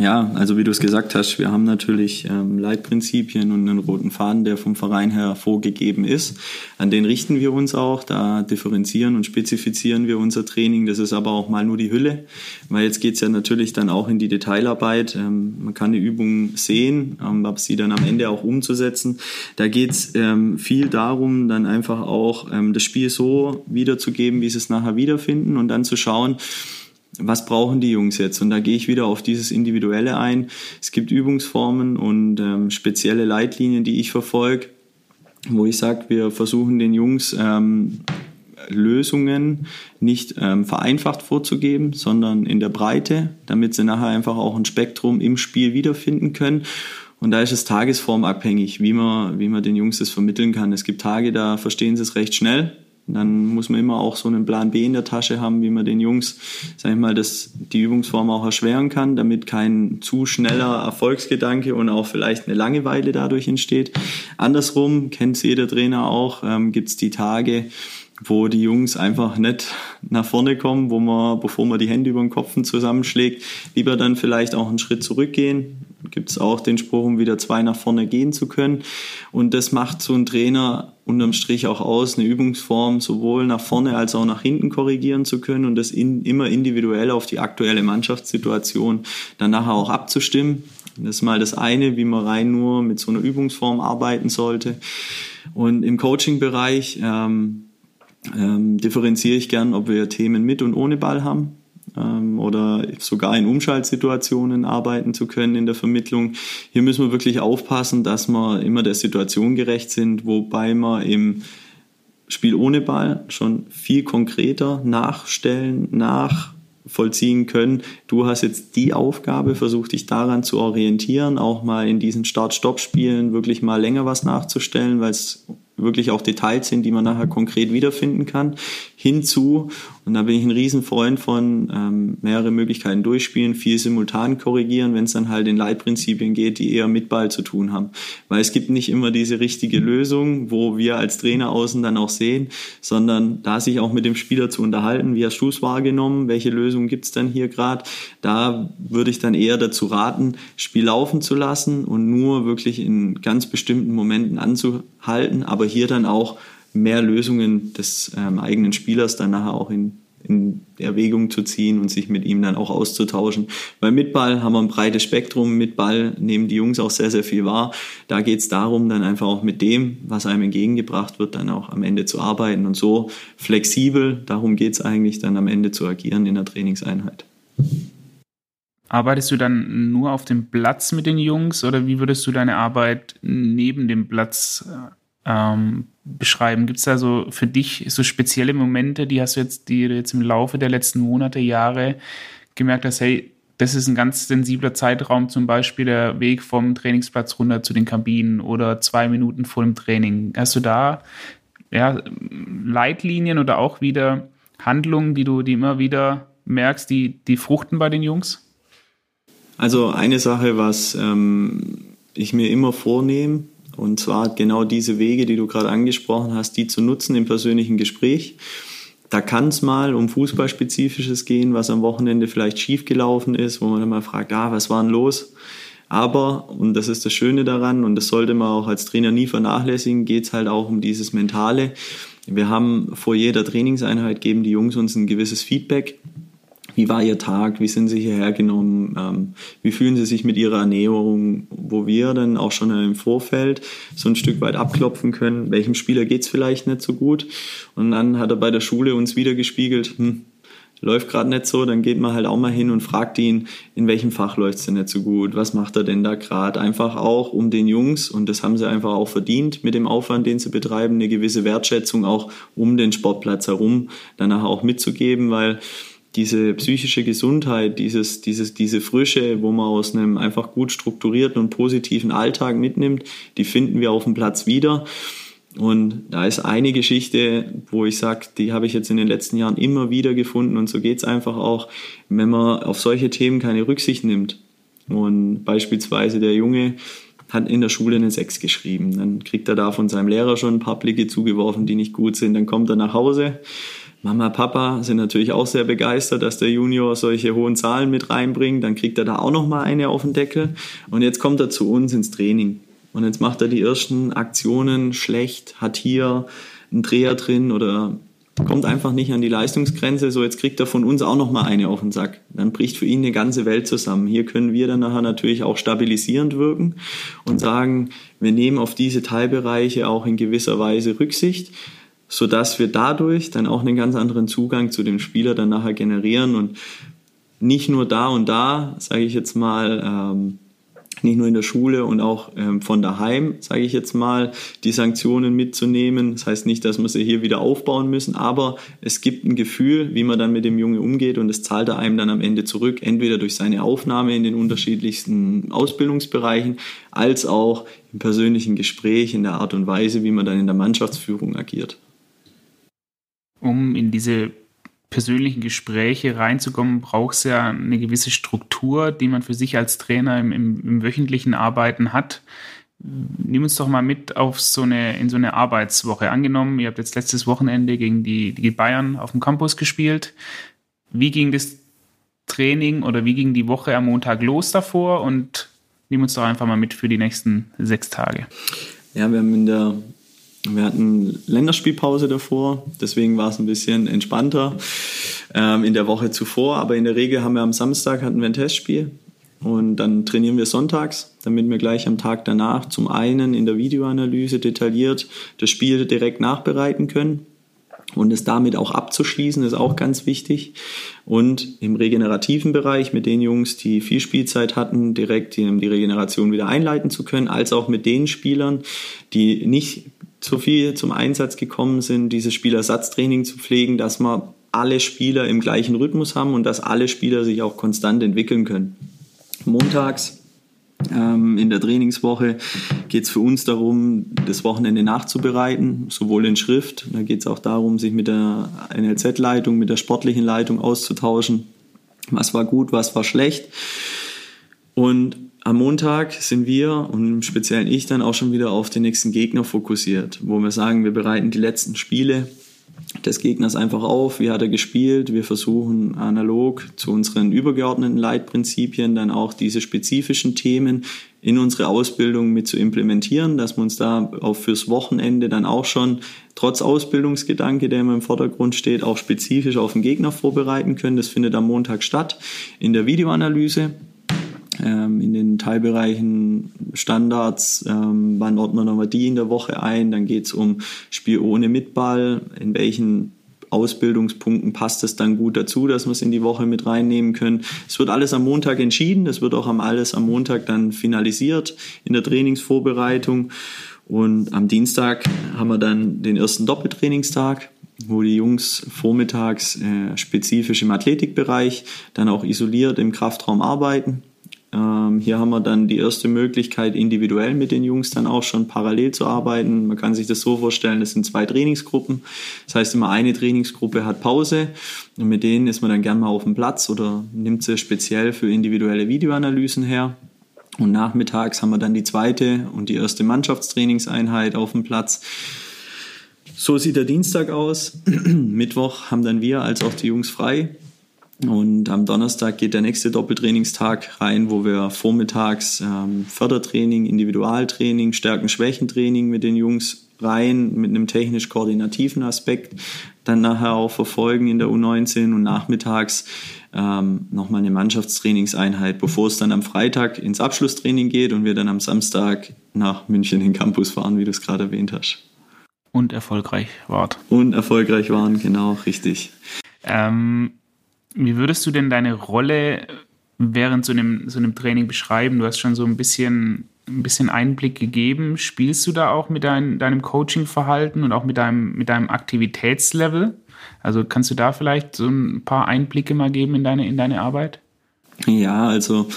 Ja, also wie du es gesagt hast, wir haben natürlich ähm, Leitprinzipien und einen roten Faden, der vom Verein her vorgegeben ist. An den richten wir uns auch, da differenzieren und spezifizieren wir unser Training. Das ist aber auch mal nur die Hülle, weil jetzt geht's ja natürlich dann auch in die Detailarbeit. Ähm, man kann eine Übung sehen, ähm, aber sie dann am Ende auch umzusetzen. Da geht's ähm, viel darum, dann einfach auch ähm, das Spiel so wiederzugeben, wie sie es nachher wiederfinden und dann zu schauen, was brauchen die Jungs jetzt? Und da gehe ich wieder auf dieses Individuelle ein. Es gibt Übungsformen und ähm, spezielle Leitlinien, die ich verfolge, wo ich sage, wir versuchen den Jungs ähm, Lösungen nicht ähm, vereinfacht vorzugeben, sondern in der Breite, damit sie nachher einfach auch ein Spektrum im Spiel wiederfinden können. Und da ist es tagesformabhängig, wie man, wie man den Jungs das vermitteln kann. Es gibt Tage, da verstehen sie es recht schnell dann muss man immer auch so einen Plan B in der Tasche haben, wie man den Jungs, sag ich mal, das, die Übungsform auch erschweren kann, damit kein zu schneller Erfolgsgedanke und auch vielleicht eine Langeweile dadurch entsteht. Andersrum, kennt jeder Trainer auch, ähm, gibt es die Tage, wo die Jungs einfach nicht nach vorne kommen, wo man, bevor man die Hände über den Kopf zusammenschlägt, lieber dann vielleicht auch einen Schritt zurückgehen. Gibt es auch den Spruch, um wieder zwei nach vorne gehen zu können. Und das macht so ein Trainer unterm Strich auch aus, eine Übungsform sowohl nach vorne als auch nach hinten korrigieren zu können und das in, immer individuell auf die aktuelle Mannschaftssituation dann nachher auch abzustimmen. Das ist mal das eine, wie man rein nur mit so einer Übungsform arbeiten sollte. Und im Coaching-Bereich ähm, ähm, differenziere ich gern, ob wir Themen mit und ohne Ball haben oder sogar in Umschaltsituationen arbeiten zu können in der Vermittlung. Hier müssen wir wirklich aufpassen, dass wir immer der Situation gerecht sind, wobei wir im Spiel ohne Ball schon viel konkreter nachstellen, nachvollziehen können. Du hast jetzt die Aufgabe, versuch dich daran zu orientieren, auch mal in diesen Start-Stopp-Spielen wirklich mal länger was nachzustellen, weil es wirklich auch Details sind, die man nachher konkret wiederfinden kann, hinzu, und da bin ich ein Riesenfreund von, ähm, mehrere Möglichkeiten durchspielen, viel simultan korrigieren, wenn es dann halt in Leitprinzipien geht, die eher mit Ball zu tun haben. Weil es gibt nicht immer diese richtige Lösung, wo wir als Trainer außen dann auch sehen, sondern da sich auch mit dem Spieler zu unterhalten, wie hast du es wahrgenommen, welche Lösung gibt es dann hier gerade, da würde ich dann eher dazu raten, Spiel laufen zu lassen und nur wirklich in ganz bestimmten Momenten anzuhalten, aber hier dann auch mehr Lösungen des ähm, eigenen Spielers dann nachher auch in, in Erwägung zu ziehen und sich mit ihm dann auch auszutauschen. Weil mit Ball haben wir ein breites Spektrum, mit Ball nehmen die Jungs auch sehr, sehr viel wahr. Da geht es darum, dann einfach auch mit dem, was einem entgegengebracht wird, dann auch am Ende zu arbeiten und so flexibel, darum geht es eigentlich dann am Ende zu agieren in der Trainingseinheit. Arbeitest du dann nur auf dem Platz mit den Jungs oder wie würdest du deine Arbeit neben dem Platz ähm, beschreiben? Gibt es da so für dich so spezielle Momente, die hast du jetzt, die du jetzt im Laufe der letzten Monate, Jahre gemerkt hast, hey, das ist ein ganz sensibler Zeitraum, zum Beispiel der Weg vom Trainingsplatz runter zu den Kabinen oder zwei Minuten vor dem Training. Hast du da ja, Leitlinien oder auch wieder Handlungen, die du die immer wieder merkst, die, die fruchten bei den Jungs? Also eine Sache, was ähm, ich mir immer vornehme, und zwar genau diese Wege, die du gerade angesprochen hast, die zu nutzen im persönlichen Gespräch. Da kann es mal um Fußballspezifisches gehen, was am Wochenende vielleicht schiefgelaufen ist, wo man dann mal fragt, ah, was war denn los? Aber, und das ist das Schöne daran, und das sollte man auch als Trainer nie vernachlässigen, geht es halt auch um dieses Mentale. Wir haben vor jeder Trainingseinheit geben die Jungs uns ein gewisses Feedback wie war Ihr Tag? Wie sind Sie hierher genommen? Ähm, wie fühlen Sie sich mit Ihrer Ernährung? Wo wir dann auch schon im Vorfeld so ein Stück weit abklopfen können, welchem Spieler geht es vielleicht nicht so gut? Und dann hat er bei der Schule uns wieder gespiegelt, hm, läuft gerade nicht so, dann geht man halt auch mal hin und fragt ihn, in welchem Fach läuft es denn nicht so gut, was macht er denn da gerade? Einfach auch um den Jungs, und das haben sie einfach auch verdient mit dem Aufwand, den sie betreiben, eine gewisse Wertschätzung auch um den Sportplatz herum danach auch mitzugeben, weil diese psychische Gesundheit, dieses, dieses, diese Frische, wo man aus einem einfach gut strukturierten und positiven Alltag mitnimmt, die finden wir auf dem Platz wieder. Und da ist eine Geschichte, wo ich sage, die habe ich jetzt in den letzten Jahren immer wieder gefunden und so geht es einfach auch, wenn man auf solche Themen keine Rücksicht nimmt. Und beispielsweise der Junge hat in der Schule eine 6 geschrieben. Dann kriegt er da von seinem Lehrer schon ein paar Blicke zugeworfen, die nicht gut sind. Dann kommt er nach Hause Mama, Papa sind natürlich auch sehr begeistert, dass der Junior solche hohen Zahlen mit reinbringt. Dann kriegt er da auch noch mal eine auf den Deckel. Und jetzt kommt er zu uns ins Training. Und jetzt macht er die ersten Aktionen schlecht, hat hier einen Dreher drin oder kommt einfach nicht an die Leistungsgrenze. So, jetzt kriegt er von uns auch noch mal eine auf den Sack. Dann bricht für ihn eine ganze Welt zusammen. Hier können wir dann nachher natürlich auch stabilisierend wirken und sagen, wir nehmen auf diese Teilbereiche auch in gewisser Weise Rücksicht so dass wir dadurch dann auch einen ganz anderen Zugang zu dem Spieler dann nachher generieren und nicht nur da und da, sage ich jetzt mal, ähm, nicht nur in der Schule und auch ähm, von daheim, sage ich jetzt mal, die Sanktionen mitzunehmen. Das heißt nicht, dass wir sie hier wieder aufbauen müssen, aber es gibt ein Gefühl, wie man dann mit dem Junge umgeht und es zahlt er einem dann am Ende zurück, entweder durch seine Aufnahme in den unterschiedlichsten Ausbildungsbereichen, als auch im persönlichen Gespräch, in der Art und Weise, wie man dann in der Mannschaftsführung agiert um in diese persönlichen Gespräche reinzukommen, braucht es ja eine gewisse Struktur, die man für sich als Trainer im, im, im, wöchentlichen Arbeiten hat. Nimm uns doch mal mit auf so eine, in so eine Arbeitswoche. Angenommen, ihr habt jetzt letztes Wochenende gegen die, die Bayern auf dem Campus gespielt. Wie ging das Training oder wie ging die Woche am Montag los davor? Und nimm uns doch einfach mal mit für die nächsten sechs Tage. Ja, wir haben in der wir hatten Länderspielpause davor, deswegen war es ein bisschen entspannter ähm, in der Woche zuvor. Aber in der Regel haben wir am Samstag hatten wir ein Testspiel und dann trainieren wir sonntags, damit wir gleich am Tag danach zum einen in der Videoanalyse detailliert das Spiel direkt nachbereiten können und es damit auch abzuschließen, ist auch ganz wichtig. Und im regenerativen Bereich mit den Jungs, die viel Spielzeit hatten, direkt die Regeneration wieder einleiten zu können, als auch mit den Spielern, die nicht so viel zum Einsatz gekommen sind, dieses Spielersatztraining zu pflegen, dass wir alle Spieler im gleichen Rhythmus haben und dass alle Spieler sich auch konstant entwickeln können. Montags ähm, in der Trainingswoche geht es für uns darum, das Wochenende nachzubereiten, sowohl in Schrift, da geht es auch darum, sich mit der NLZ-Leitung, mit der sportlichen Leitung auszutauschen, was war gut, was war schlecht. Und am Montag sind wir und speziell ich dann auch schon wieder auf den nächsten Gegner fokussiert, wo wir sagen, wir bereiten die letzten Spiele des Gegners einfach auf, wie hat er gespielt. Wir versuchen analog zu unseren übergeordneten Leitprinzipien dann auch diese spezifischen Themen in unsere Ausbildung mit zu implementieren, dass wir uns da auch fürs Wochenende dann auch schon trotz Ausbildungsgedanke, der immer im Vordergrund steht, auch spezifisch auf den Gegner vorbereiten können. Das findet am Montag statt in der Videoanalyse ähm, in den Teilbereichen Standards, ähm, wann ordnen wir die in der Woche ein, dann geht es um Spiel ohne Mitball, in welchen Ausbildungspunkten passt es dann gut dazu, dass wir es in die Woche mit reinnehmen können. Es wird alles am Montag entschieden, es wird auch am alles am Montag dann finalisiert in der Trainingsvorbereitung. Und am Dienstag haben wir dann den ersten Doppeltrainingstag, wo die Jungs vormittags äh, spezifisch im Athletikbereich dann auch isoliert im Kraftraum arbeiten. Ähm, hier haben wir dann die erste Möglichkeit, individuell mit den Jungs dann auch schon parallel zu arbeiten. Man kann sich das so vorstellen, das sind zwei Trainingsgruppen. Das heißt, immer eine Trainingsgruppe hat Pause und mit denen ist man dann gern mal auf dem Platz oder nimmt sie speziell für individuelle Videoanalysen her. Und nachmittags haben wir dann die zweite und die erste Mannschaftstrainingseinheit auf dem Platz. So sieht der Dienstag aus. Mittwoch haben dann wir als auch die Jungs frei. Und am Donnerstag geht der nächste Doppeltrainingstag rein, wo wir vormittags ähm, Fördertraining, Individualtraining, Stärken-Schwächen-Training mit den Jungs rein, mit einem technisch-koordinativen Aspekt, dann nachher auch verfolgen in der U19 und nachmittags ähm, nochmal eine Mannschaftstrainingseinheit, bevor es dann am Freitag ins Abschlusstraining geht und wir dann am Samstag nach München in den Campus fahren, wie du es gerade erwähnt hast. Und erfolgreich wart. Und erfolgreich waren, genau, richtig. Ähm, wie würdest du denn deine Rolle während so einem, so einem Training beschreiben? Du hast schon so ein bisschen, ein bisschen Einblick gegeben. Spielst du da auch mit dein, deinem Coaching-Verhalten und auch mit deinem, mit deinem Aktivitätslevel? Also kannst du da vielleicht so ein paar Einblicke mal geben in deine, in deine Arbeit? Ja, also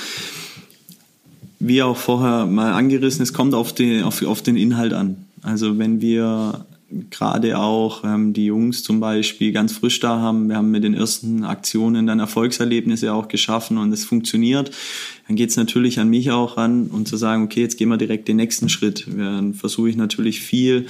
wie auch vorher mal angerissen, es kommt auf den, auf, auf den Inhalt an. Also wenn wir gerade auch ähm, die Jungs zum Beispiel ganz frisch da haben. Wir haben mit den ersten Aktionen dann Erfolgserlebnisse auch geschaffen und es funktioniert. Dann geht es natürlich an mich auch ran und zu sagen, okay, jetzt gehen wir direkt den nächsten Schritt. Dann versuche ich natürlich viel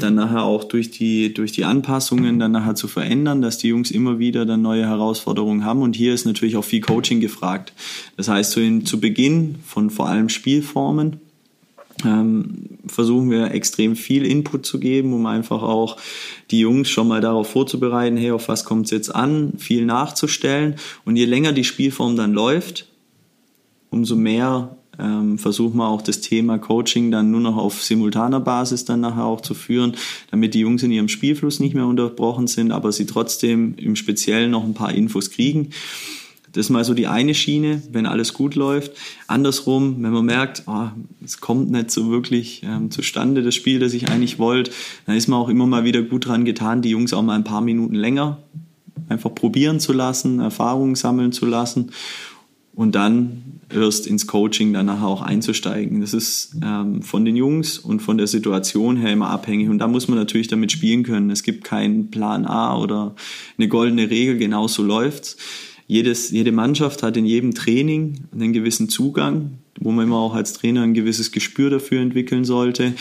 dann nachher auch durch die, durch die Anpassungen dann nachher zu verändern, dass die Jungs immer wieder dann neue Herausforderungen haben. Und hier ist natürlich auch viel Coaching gefragt. Das heißt, in, zu Beginn von vor allem Spielformen, ähm, versuchen wir extrem viel Input zu geben, um einfach auch die Jungs schon mal darauf vorzubereiten, hey, auf was kommt es jetzt an, viel nachzustellen. Und je länger die Spielform dann läuft, umso mehr ähm, versuchen wir auch das Thema Coaching dann nur noch auf simultaner Basis dann nachher auch zu führen, damit die Jungs in ihrem Spielfluss nicht mehr unterbrochen sind, aber sie trotzdem im Speziellen noch ein paar Infos kriegen. Das ist mal so die eine Schiene, wenn alles gut läuft. Andersrum, wenn man merkt, oh, es kommt nicht so wirklich ähm, zustande, das Spiel, das ich eigentlich wollte, dann ist man auch immer mal wieder gut dran getan, die Jungs auch mal ein paar Minuten länger einfach probieren zu lassen, Erfahrungen sammeln zu lassen und dann erst ins Coaching dann nachher auch einzusteigen. Das ist ähm, von den Jungs und von der Situation her immer abhängig und da muss man natürlich damit spielen können. Es gibt keinen Plan A oder eine goldene Regel, genau so läuft's jedes, jede Mannschaft hat in jedem Training einen gewissen Zugang, wo man immer auch als Trainer ein gewisses Gespür dafür entwickeln sollte.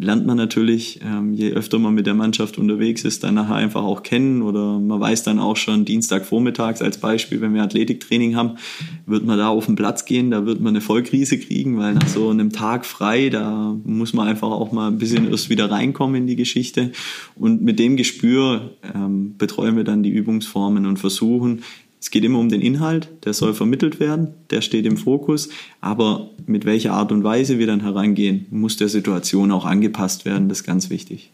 Lernt man natürlich, ähm, je öfter man mit der Mannschaft unterwegs ist, dann nachher einfach auch kennen oder man weiß dann auch schon Dienstagvormittags als Beispiel, wenn wir Athletiktraining haben, wird man da auf den Platz gehen, da wird man eine Vollkrise kriegen, weil nach so einem Tag frei, da muss man einfach auch mal ein bisschen erst wieder reinkommen in die Geschichte und mit dem Gespür ähm, betreuen wir dann die Übungsformen und versuchen es geht immer um den Inhalt, der soll vermittelt werden, der steht im Fokus, aber mit welcher Art und Weise wir dann herangehen, muss der Situation auch angepasst werden, das ist ganz wichtig.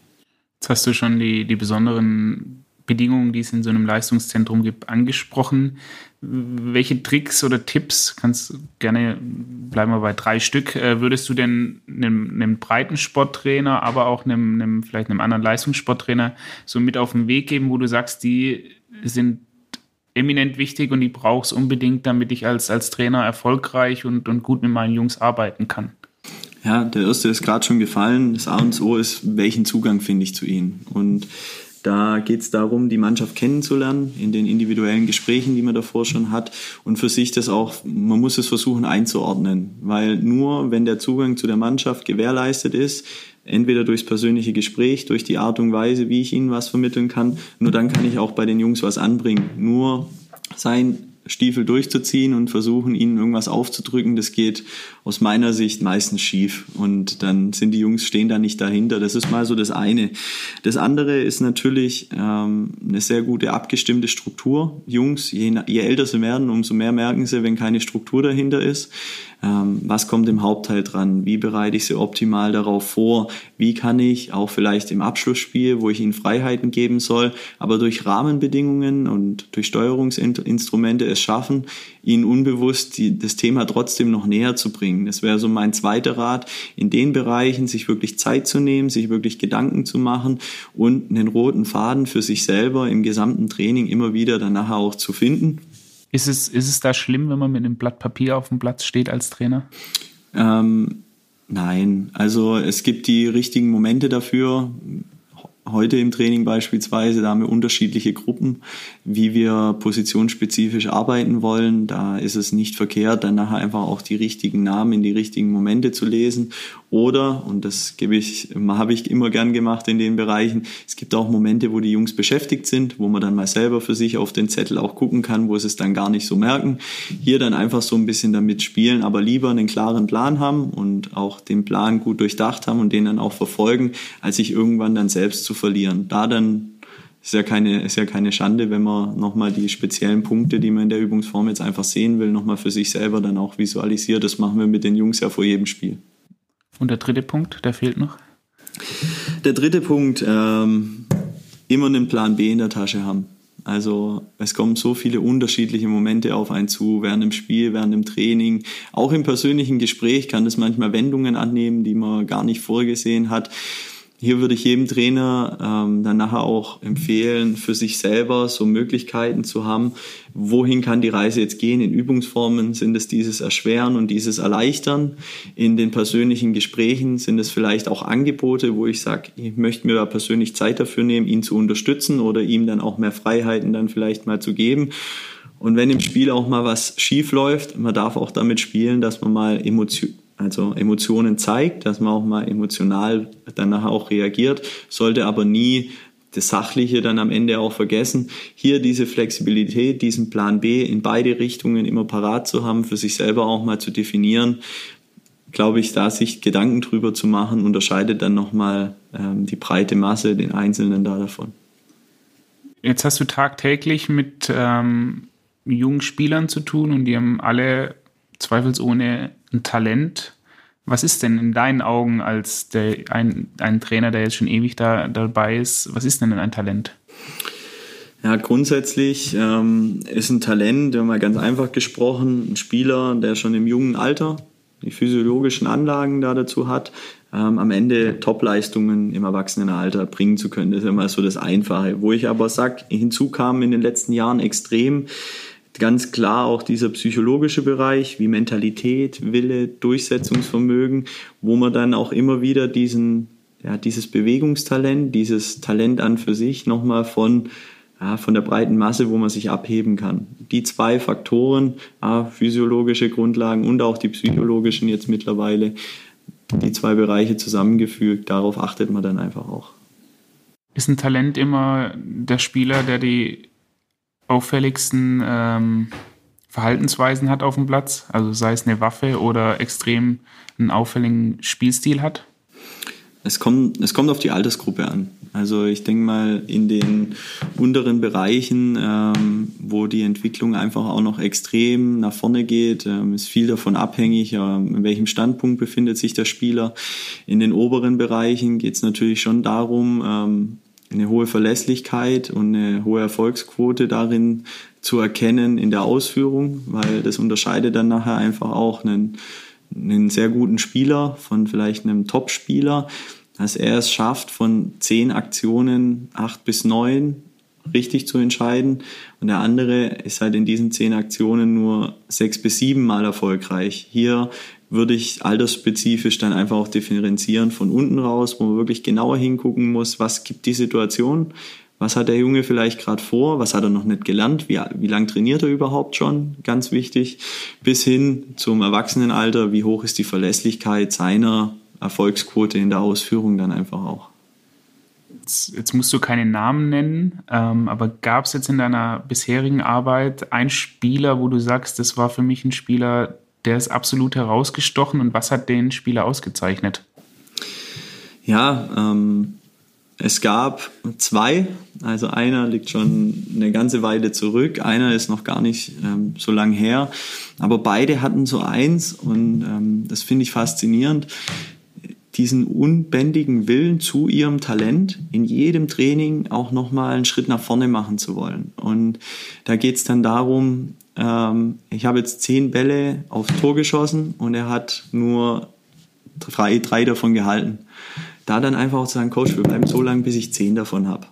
Jetzt hast du schon die, die besonderen Bedingungen, die es in so einem Leistungszentrum gibt, angesprochen. Welche Tricks oder Tipps, kannst gerne, bleiben wir bei drei Stück, äh, würdest du denn einem, einem Breitensporttrainer, aber auch einem, einem, vielleicht einem anderen Leistungssporttrainer so mit auf den Weg geben, wo du sagst, die sind eminent wichtig und die brauche es unbedingt, damit ich als, als Trainer erfolgreich und, und gut mit meinen Jungs arbeiten kann. Ja, der erste ist gerade schon gefallen. Das A und O ist, welchen Zugang finde ich zu ihnen? Und da geht es darum, die Mannschaft kennenzulernen in den individuellen Gesprächen, die man davor schon hat und für sich das auch, man muss es versuchen einzuordnen, weil nur wenn der Zugang zu der Mannschaft gewährleistet ist, entweder durchs persönliche Gespräch, durch die Art und Weise, wie ich ihnen was vermitteln kann. Nur dann kann ich auch bei den Jungs was anbringen. Nur sein Stiefel durchzuziehen und versuchen, ihnen irgendwas aufzudrücken, das geht aus meiner Sicht meistens schief. Und dann sind die Jungs stehen da nicht dahinter. Das ist mal so das eine. Das andere ist natürlich ähm, eine sehr gute abgestimmte Struktur. Jungs, je, je älter sie werden, umso mehr merken sie, wenn keine Struktur dahinter ist. Ähm, was kommt im Hauptteil dran? Wie bereite ich sie optimal darauf vor? Wie kann ich auch vielleicht im Abschlussspiel, wo ich ihnen Freiheiten geben soll, aber durch Rahmenbedingungen und durch Steuerungsinstrumente es schaffen, ihnen unbewusst die, das Thema trotzdem noch näher zu bringen. Das wäre so mein zweiter Rat, in den Bereichen sich wirklich Zeit zu nehmen, sich wirklich Gedanken zu machen und einen roten Faden für sich selber im gesamten Training immer wieder danach auch zu finden. Ist es, ist es da schlimm, wenn man mit einem Blatt Papier auf dem Platz steht als Trainer? Ähm, nein, also es gibt die richtigen Momente dafür heute im Training beispielsweise, da haben wir unterschiedliche Gruppen, wie wir positionsspezifisch arbeiten wollen. Da ist es nicht verkehrt, dann nachher einfach auch die richtigen Namen in die richtigen Momente zu lesen. Oder, und das gebe ich, habe ich immer gern gemacht in den Bereichen, es gibt auch Momente, wo die Jungs beschäftigt sind, wo man dann mal selber für sich auf den Zettel auch gucken kann, wo sie es dann gar nicht so merken. Hier dann einfach so ein bisschen damit spielen, aber lieber einen klaren Plan haben und auch den Plan gut durchdacht haben und den dann auch verfolgen, als sich irgendwann dann selbst zu verlieren. Da dann ist ja keine, ist ja keine Schande, wenn man nochmal die speziellen Punkte, die man in der Übungsform jetzt einfach sehen will, nochmal für sich selber dann auch visualisiert. Das machen wir mit den Jungs ja vor jedem Spiel. Und der dritte Punkt, der fehlt noch? Der dritte Punkt, ähm, immer einen Plan B in der Tasche haben. Also es kommen so viele unterschiedliche Momente auf einen zu, während dem Spiel, während dem Training. Auch im persönlichen Gespräch kann das manchmal Wendungen annehmen, die man gar nicht vorgesehen hat hier würde ich jedem Trainer ähm, dann nachher auch empfehlen, für sich selber so Möglichkeiten zu haben, wohin kann die Reise jetzt gehen. In Übungsformen sind es dieses Erschweren und dieses Erleichtern. In den persönlichen Gesprächen sind es vielleicht auch Angebote, wo ich sage, ich möchte mir da persönlich Zeit dafür nehmen, ihn zu unterstützen oder ihm dann auch mehr Freiheiten dann vielleicht mal zu geben. Und wenn im Spiel auch mal was schief läuft, man darf auch damit spielen, dass man mal Emotionen also Emotionen zeigt, dass man auch mal emotional danach auch reagiert, sollte aber nie das Sachliche dann am Ende auch vergessen. Hier diese Flexibilität, diesen Plan B in beide Richtungen immer parat zu haben, für sich selber auch mal zu definieren, glaube ich, da sich Gedanken drüber zu machen, unterscheidet dann nochmal ähm, die breite Masse, den Einzelnen da davon. Jetzt hast du tagtäglich mit ähm, jungen Spielern zu tun und die haben alle zweifelsohne ein Talent. Was ist denn in deinen Augen als der, ein, ein Trainer, der jetzt schon ewig da, dabei ist, was ist denn ein Talent? Ja, grundsätzlich ähm, ist ein Talent, mal ganz einfach gesprochen, ein Spieler, der schon im jungen Alter die physiologischen Anlagen da dazu hat, ähm, am Ende Topleistungen im Erwachsenenalter bringen zu können. Das ist immer so das Einfache. Wo ich aber sage, hinzu kam in den letzten Jahren extrem ganz klar auch dieser psychologische Bereich wie Mentalität, Wille, Durchsetzungsvermögen, wo man dann auch immer wieder diesen, ja, dieses Bewegungstalent, dieses Talent an für sich nochmal von, ja, von der breiten Masse, wo man sich abheben kann. Die zwei Faktoren, ja, physiologische Grundlagen und auch die psychologischen jetzt mittlerweile, die zwei Bereiche zusammengefügt, darauf achtet man dann einfach auch. Ist ein Talent immer der Spieler, der die auffälligsten ähm, Verhaltensweisen hat auf dem Platz? Also sei es eine Waffe oder extrem einen auffälligen Spielstil hat? Es kommt, es kommt auf die Altersgruppe an. Also ich denke mal, in den unteren Bereichen, ähm, wo die Entwicklung einfach auch noch extrem nach vorne geht, ähm, ist viel davon abhängig, ähm, in welchem Standpunkt befindet sich der Spieler. In den oberen Bereichen geht es natürlich schon darum, ähm, eine hohe Verlässlichkeit und eine hohe Erfolgsquote darin zu erkennen in der Ausführung, weil das unterscheidet dann nachher einfach auch einen, einen sehr guten Spieler von vielleicht einem Top-Spieler, dass er es schafft, von zehn Aktionen acht bis neun richtig zu entscheiden. Und der andere ist halt in diesen zehn Aktionen nur sechs bis sieben Mal erfolgreich. Hier würde ich altersspezifisch dann einfach auch differenzieren von unten raus, wo man wirklich genauer hingucken muss, was gibt die Situation, was hat der Junge vielleicht gerade vor, was hat er noch nicht gelernt, wie, wie lang trainiert er überhaupt schon, ganz wichtig, bis hin zum Erwachsenenalter, wie hoch ist die Verlässlichkeit seiner Erfolgsquote in der Ausführung dann einfach auch. jetzt, musst du keine Namen nennen, ähm, aber gab es jetzt in deiner bisherigen Arbeit einen Spieler, wo du sagst, das war für mich ein Spieler, der ist absolut herausgestochen und was hat den Spieler ausgezeichnet? Ja, ähm, es gab zwei, also einer liegt schon eine ganze Weile zurück, einer ist noch gar nicht ähm, so lang her, aber beide hatten so eins und ähm, das finde ich faszinierend, diesen unbändigen Willen zu ihrem Talent in jedem Training auch nochmal einen Schritt nach vorne machen zu wollen. Und da geht es dann darum, ähm, ich habe jetzt zehn Bälle aufs Tor geschossen und er hat nur drei, drei davon gehalten da dann einfach auch zu sagen, Coach, wir bleiben so lange, bis ich zehn davon habe.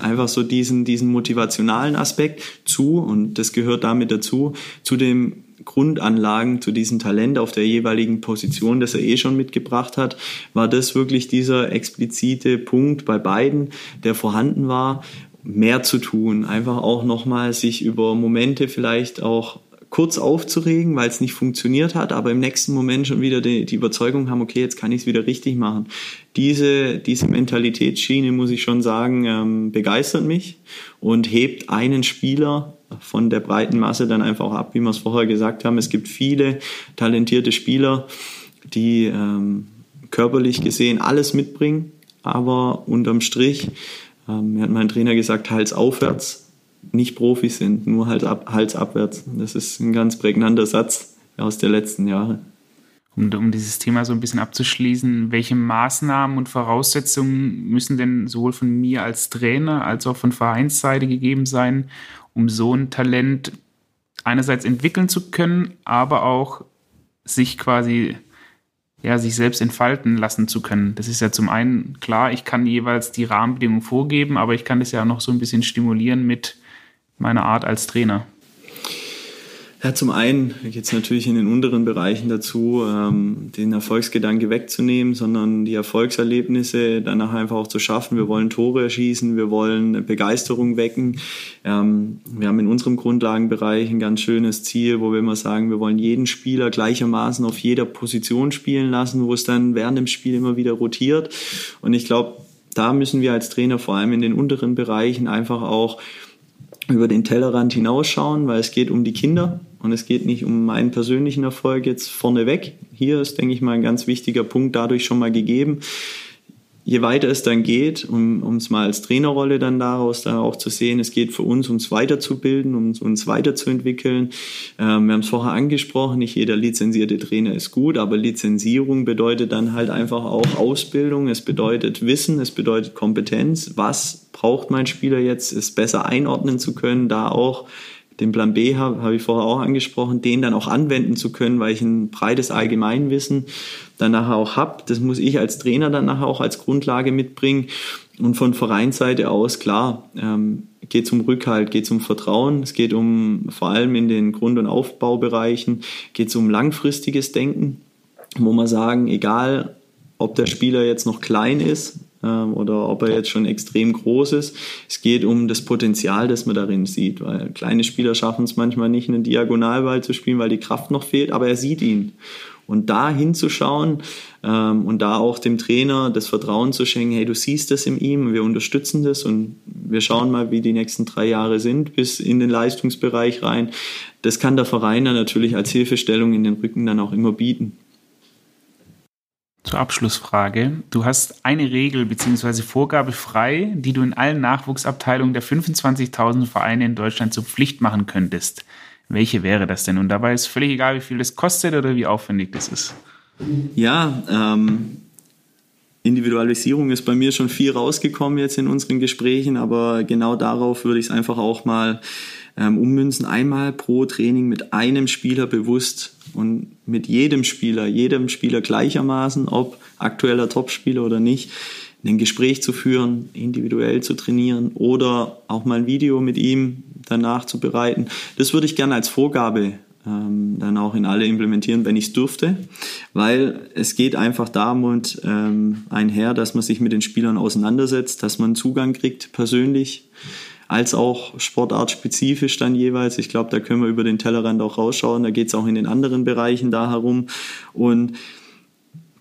Einfach so diesen, diesen motivationalen Aspekt zu, und das gehört damit dazu, zu dem Grundanlagen, zu diesem Talent auf der jeweiligen Position, das er eh schon mitgebracht hat, war das wirklich dieser explizite Punkt bei beiden, der vorhanden war, mehr zu tun, einfach auch nochmal sich über Momente vielleicht auch kurz aufzuregen, weil es nicht funktioniert hat, aber im nächsten Moment schon wieder die, die Überzeugung haben, okay, jetzt kann ich es wieder richtig machen. Diese, diese Mentalitätsschiene, muss ich schon sagen, ähm, begeistert mich und hebt einen Spieler von der breiten Masse dann einfach ab, wie wir es vorher gesagt haben. Es gibt viele talentierte Spieler, die ähm, körperlich gesehen alles mitbringen, aber unterm Strich, ähm, hat mein Trainer gesagt, Hals aufwärts nicht Profis sind, nur halt ab, Hals abwärts. Das ist ein ganz prägnanter Satz aus der letzten Jahre. Um, um dieses Thema so ein bisschen abzuschließen, welche Maßnahmen und Voraussetzungen müssen denn sowohl von mir als Trainer als auch von Vereinsseite gegeben sein, um so ein Talent einerseits entwickeln zu können, aber auch sich quasi ja, sich selbst entfalten lassen zu können. Das ist ja zum einen klar, ich kann jeweils die Rahmenbedingungen vorgeben, aber ich kann das ja noch so ein bisschen stimulieren mit meine Art als Trainer? Ja, zum einen geht es natürlich in den unteren Bereichen dazu, ähm, den Erfolgsgedanke wegzunehmen, sondern die Erfolgserlebnisse danach einfach auch zu schaffen. Wir wollen Tore erschießen, wir wollen Begeisterung wecken. Ähm, wir haben in unserem Grundlagenbereich ein ganz schönes Ziel, wo wir immer sagen, wir wollen jeden Spieler gleichermaßen auf jeder Position spielen lassen, wo es dann während dem Spiel immer wieder rotiert. Und ich glaube, da müssen wir als Trainer vor allem in den unteren Bereichen einfach auch über den Tellerrand hinausschauen, weil es geht um die Kinder und es geht nicht um meinen persönlichen Erfolg jetzt vorneweg. Hier ist, denke ich mal, ein ganz wichtiger Punkt dadurch schon mal gegeben. Je weiter es dann geht, um, um es mal als Trainerrolle dann daraus da auch zu sehen, es geht für uns, uns weiterzubilden, um uns weiterzuentwickeln. Ähm, wir haben es vorher angesprochen, nicht jeder lizenzierte Trainer ist gut, aber Lizenzierung bedeutet dann halt einfach auch Ausbildung, es bedeutet Wissen, es bedeutet Kompetenz. Was braucht mein Spieler jetzt, es besser einordnen zu können, da auch den Plan B habe, habe ich vorher auch angesprochen, den dann auch anwenden zu können, weil ich ein breites Allgemeinwissen dann nachher auch habe. Das muss ich als Trainer dann nachher auch als Grundlage mitbringen. Und von Vereinsseite aus, klar, ähm, geht es um Rückhalt, geht es um Vertrauen, es geht um vor allem in den Grund- und Aufbaubereichen, geht es um langfristiges Denken, wo man sagen, egal ob der Spieler jetzt noch klein ist, ähm, oder ob er jetzt schon extrem groß ist. Es geht um das Potenzial, das man darin sieht, weil kleine Spieler schaffen es manchmal nicht, einen Diagonalball zu spielen, weil die Kraft noch fehlt, aber er sieht ihn. Und da hinzuschauen ähm, und da auch dem Trainer das Vertrauen zu schenken, hey, du siehst das in ihm, wir unterstützen das und wir schauen mal, wie die nächsten drei Jahre sind, bis in den Leistungsbereich rein. Das kann der Verein dann natürlich als Hilfestellung in den Rücken dann auch immer bieten zur Abschlussfrage. Du hast eine Regel bzw. Vorgabe frei, die du in allen Nachwuchsabteilungen der 25.000 Vereine in Deutschland zur Pflicht machen könntest. Welche wäre das denn? Und dabei ist völlig egal, wie viel das kostet oder wie aufwendig das ist. Ja, ähm, Individualisierung ist bei mir schon viel rausgekommen jetzt in unseren Gesprächen, aber genau darauf würde ich es einfach auch mal ähm, ummünzen. Einmal pro Training mit einem Spieler bewusst und mit jedem Spieler, jedem Spieler gleichermaßen, ob aktueller Topspieler oder nicht, ein Gespräch zu führen, individuell zu trainieren oder auch mal ein Video mit ihm danach zu bereiten. Das würde ich gerne als Vorgabe ähm, dann auch in alle implementieren, wenn ich es dürfte, weil es geht einfach damit ähm, einher, dass man sich mit den Spielern auseinandersetzt, dass man Zugang kriegt persönlich als auch sportartspezifisch dann jeweils. Ich glaube, da können wir über den Tellerrand auch rausschauen. Da geht es auch in den anderen Bereichen da herum. Und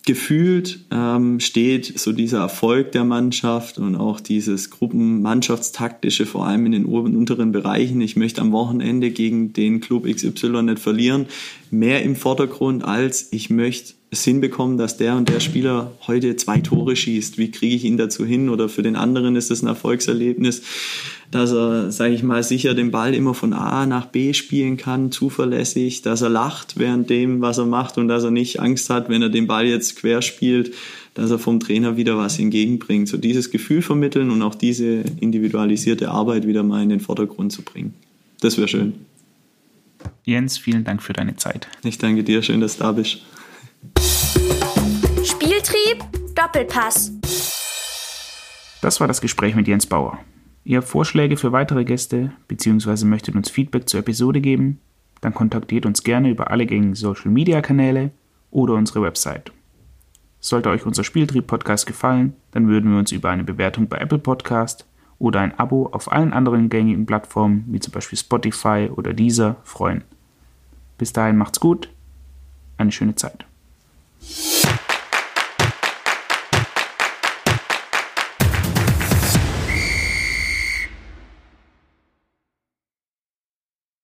gefühlt ähm, steht so dieser Erfolg der Mannschaft und auch dieses Gruppenmannschaftstaktische, vor allem in den oberen unteren Bereichen. Ich möchte am Wochenende gegen den Club XY nicht verlieren, mehr im Vordergrund als ich möchte es hinbekommen, dass der und der Spieler heute zwei Tore schießt. Wie kriege ich ihn dazu hin? Oder für den anderen ist es ein Erfolgserlebnis, dass er, sage ich mal, sicher den Ball immer von A nach B spielen kann, zuverlässig, dass er lacht während dem, was er macht und dass er nicht Angst hat, wenn er den Ball jetzt quer spielt, dass er vom Trainer wieder was entgegenbringt. So dieses Gefühl vermitteln und auch diese individualisierte Arbeit wieder mal in den Vordergrund zu bringen. Das wäre schön. Jens, vielen Dank für deine Zeit. Ich danke dir, schön, dass du da bist. Doppelpass. Das war das Gespräch mit Jens Bauer. Ihr habt Vorschläge für weitere Gäste bzw. möchtet uns Feedback zur Episode geben? Dann kontaktiert uns gerne über alle gängigen Social Media Kanäle oder unsere Website. Sollte euch unser Spieltrieb-Podcast gefallen, dann würden wir uns über eine Bewertung bei Apple Podcast oder ein Abo auf allen anderen gängigen Plattformen wie zum Beispiel Spotify oder Deezer freuen. Bis dahin macht's gut, eine schöne Zeit.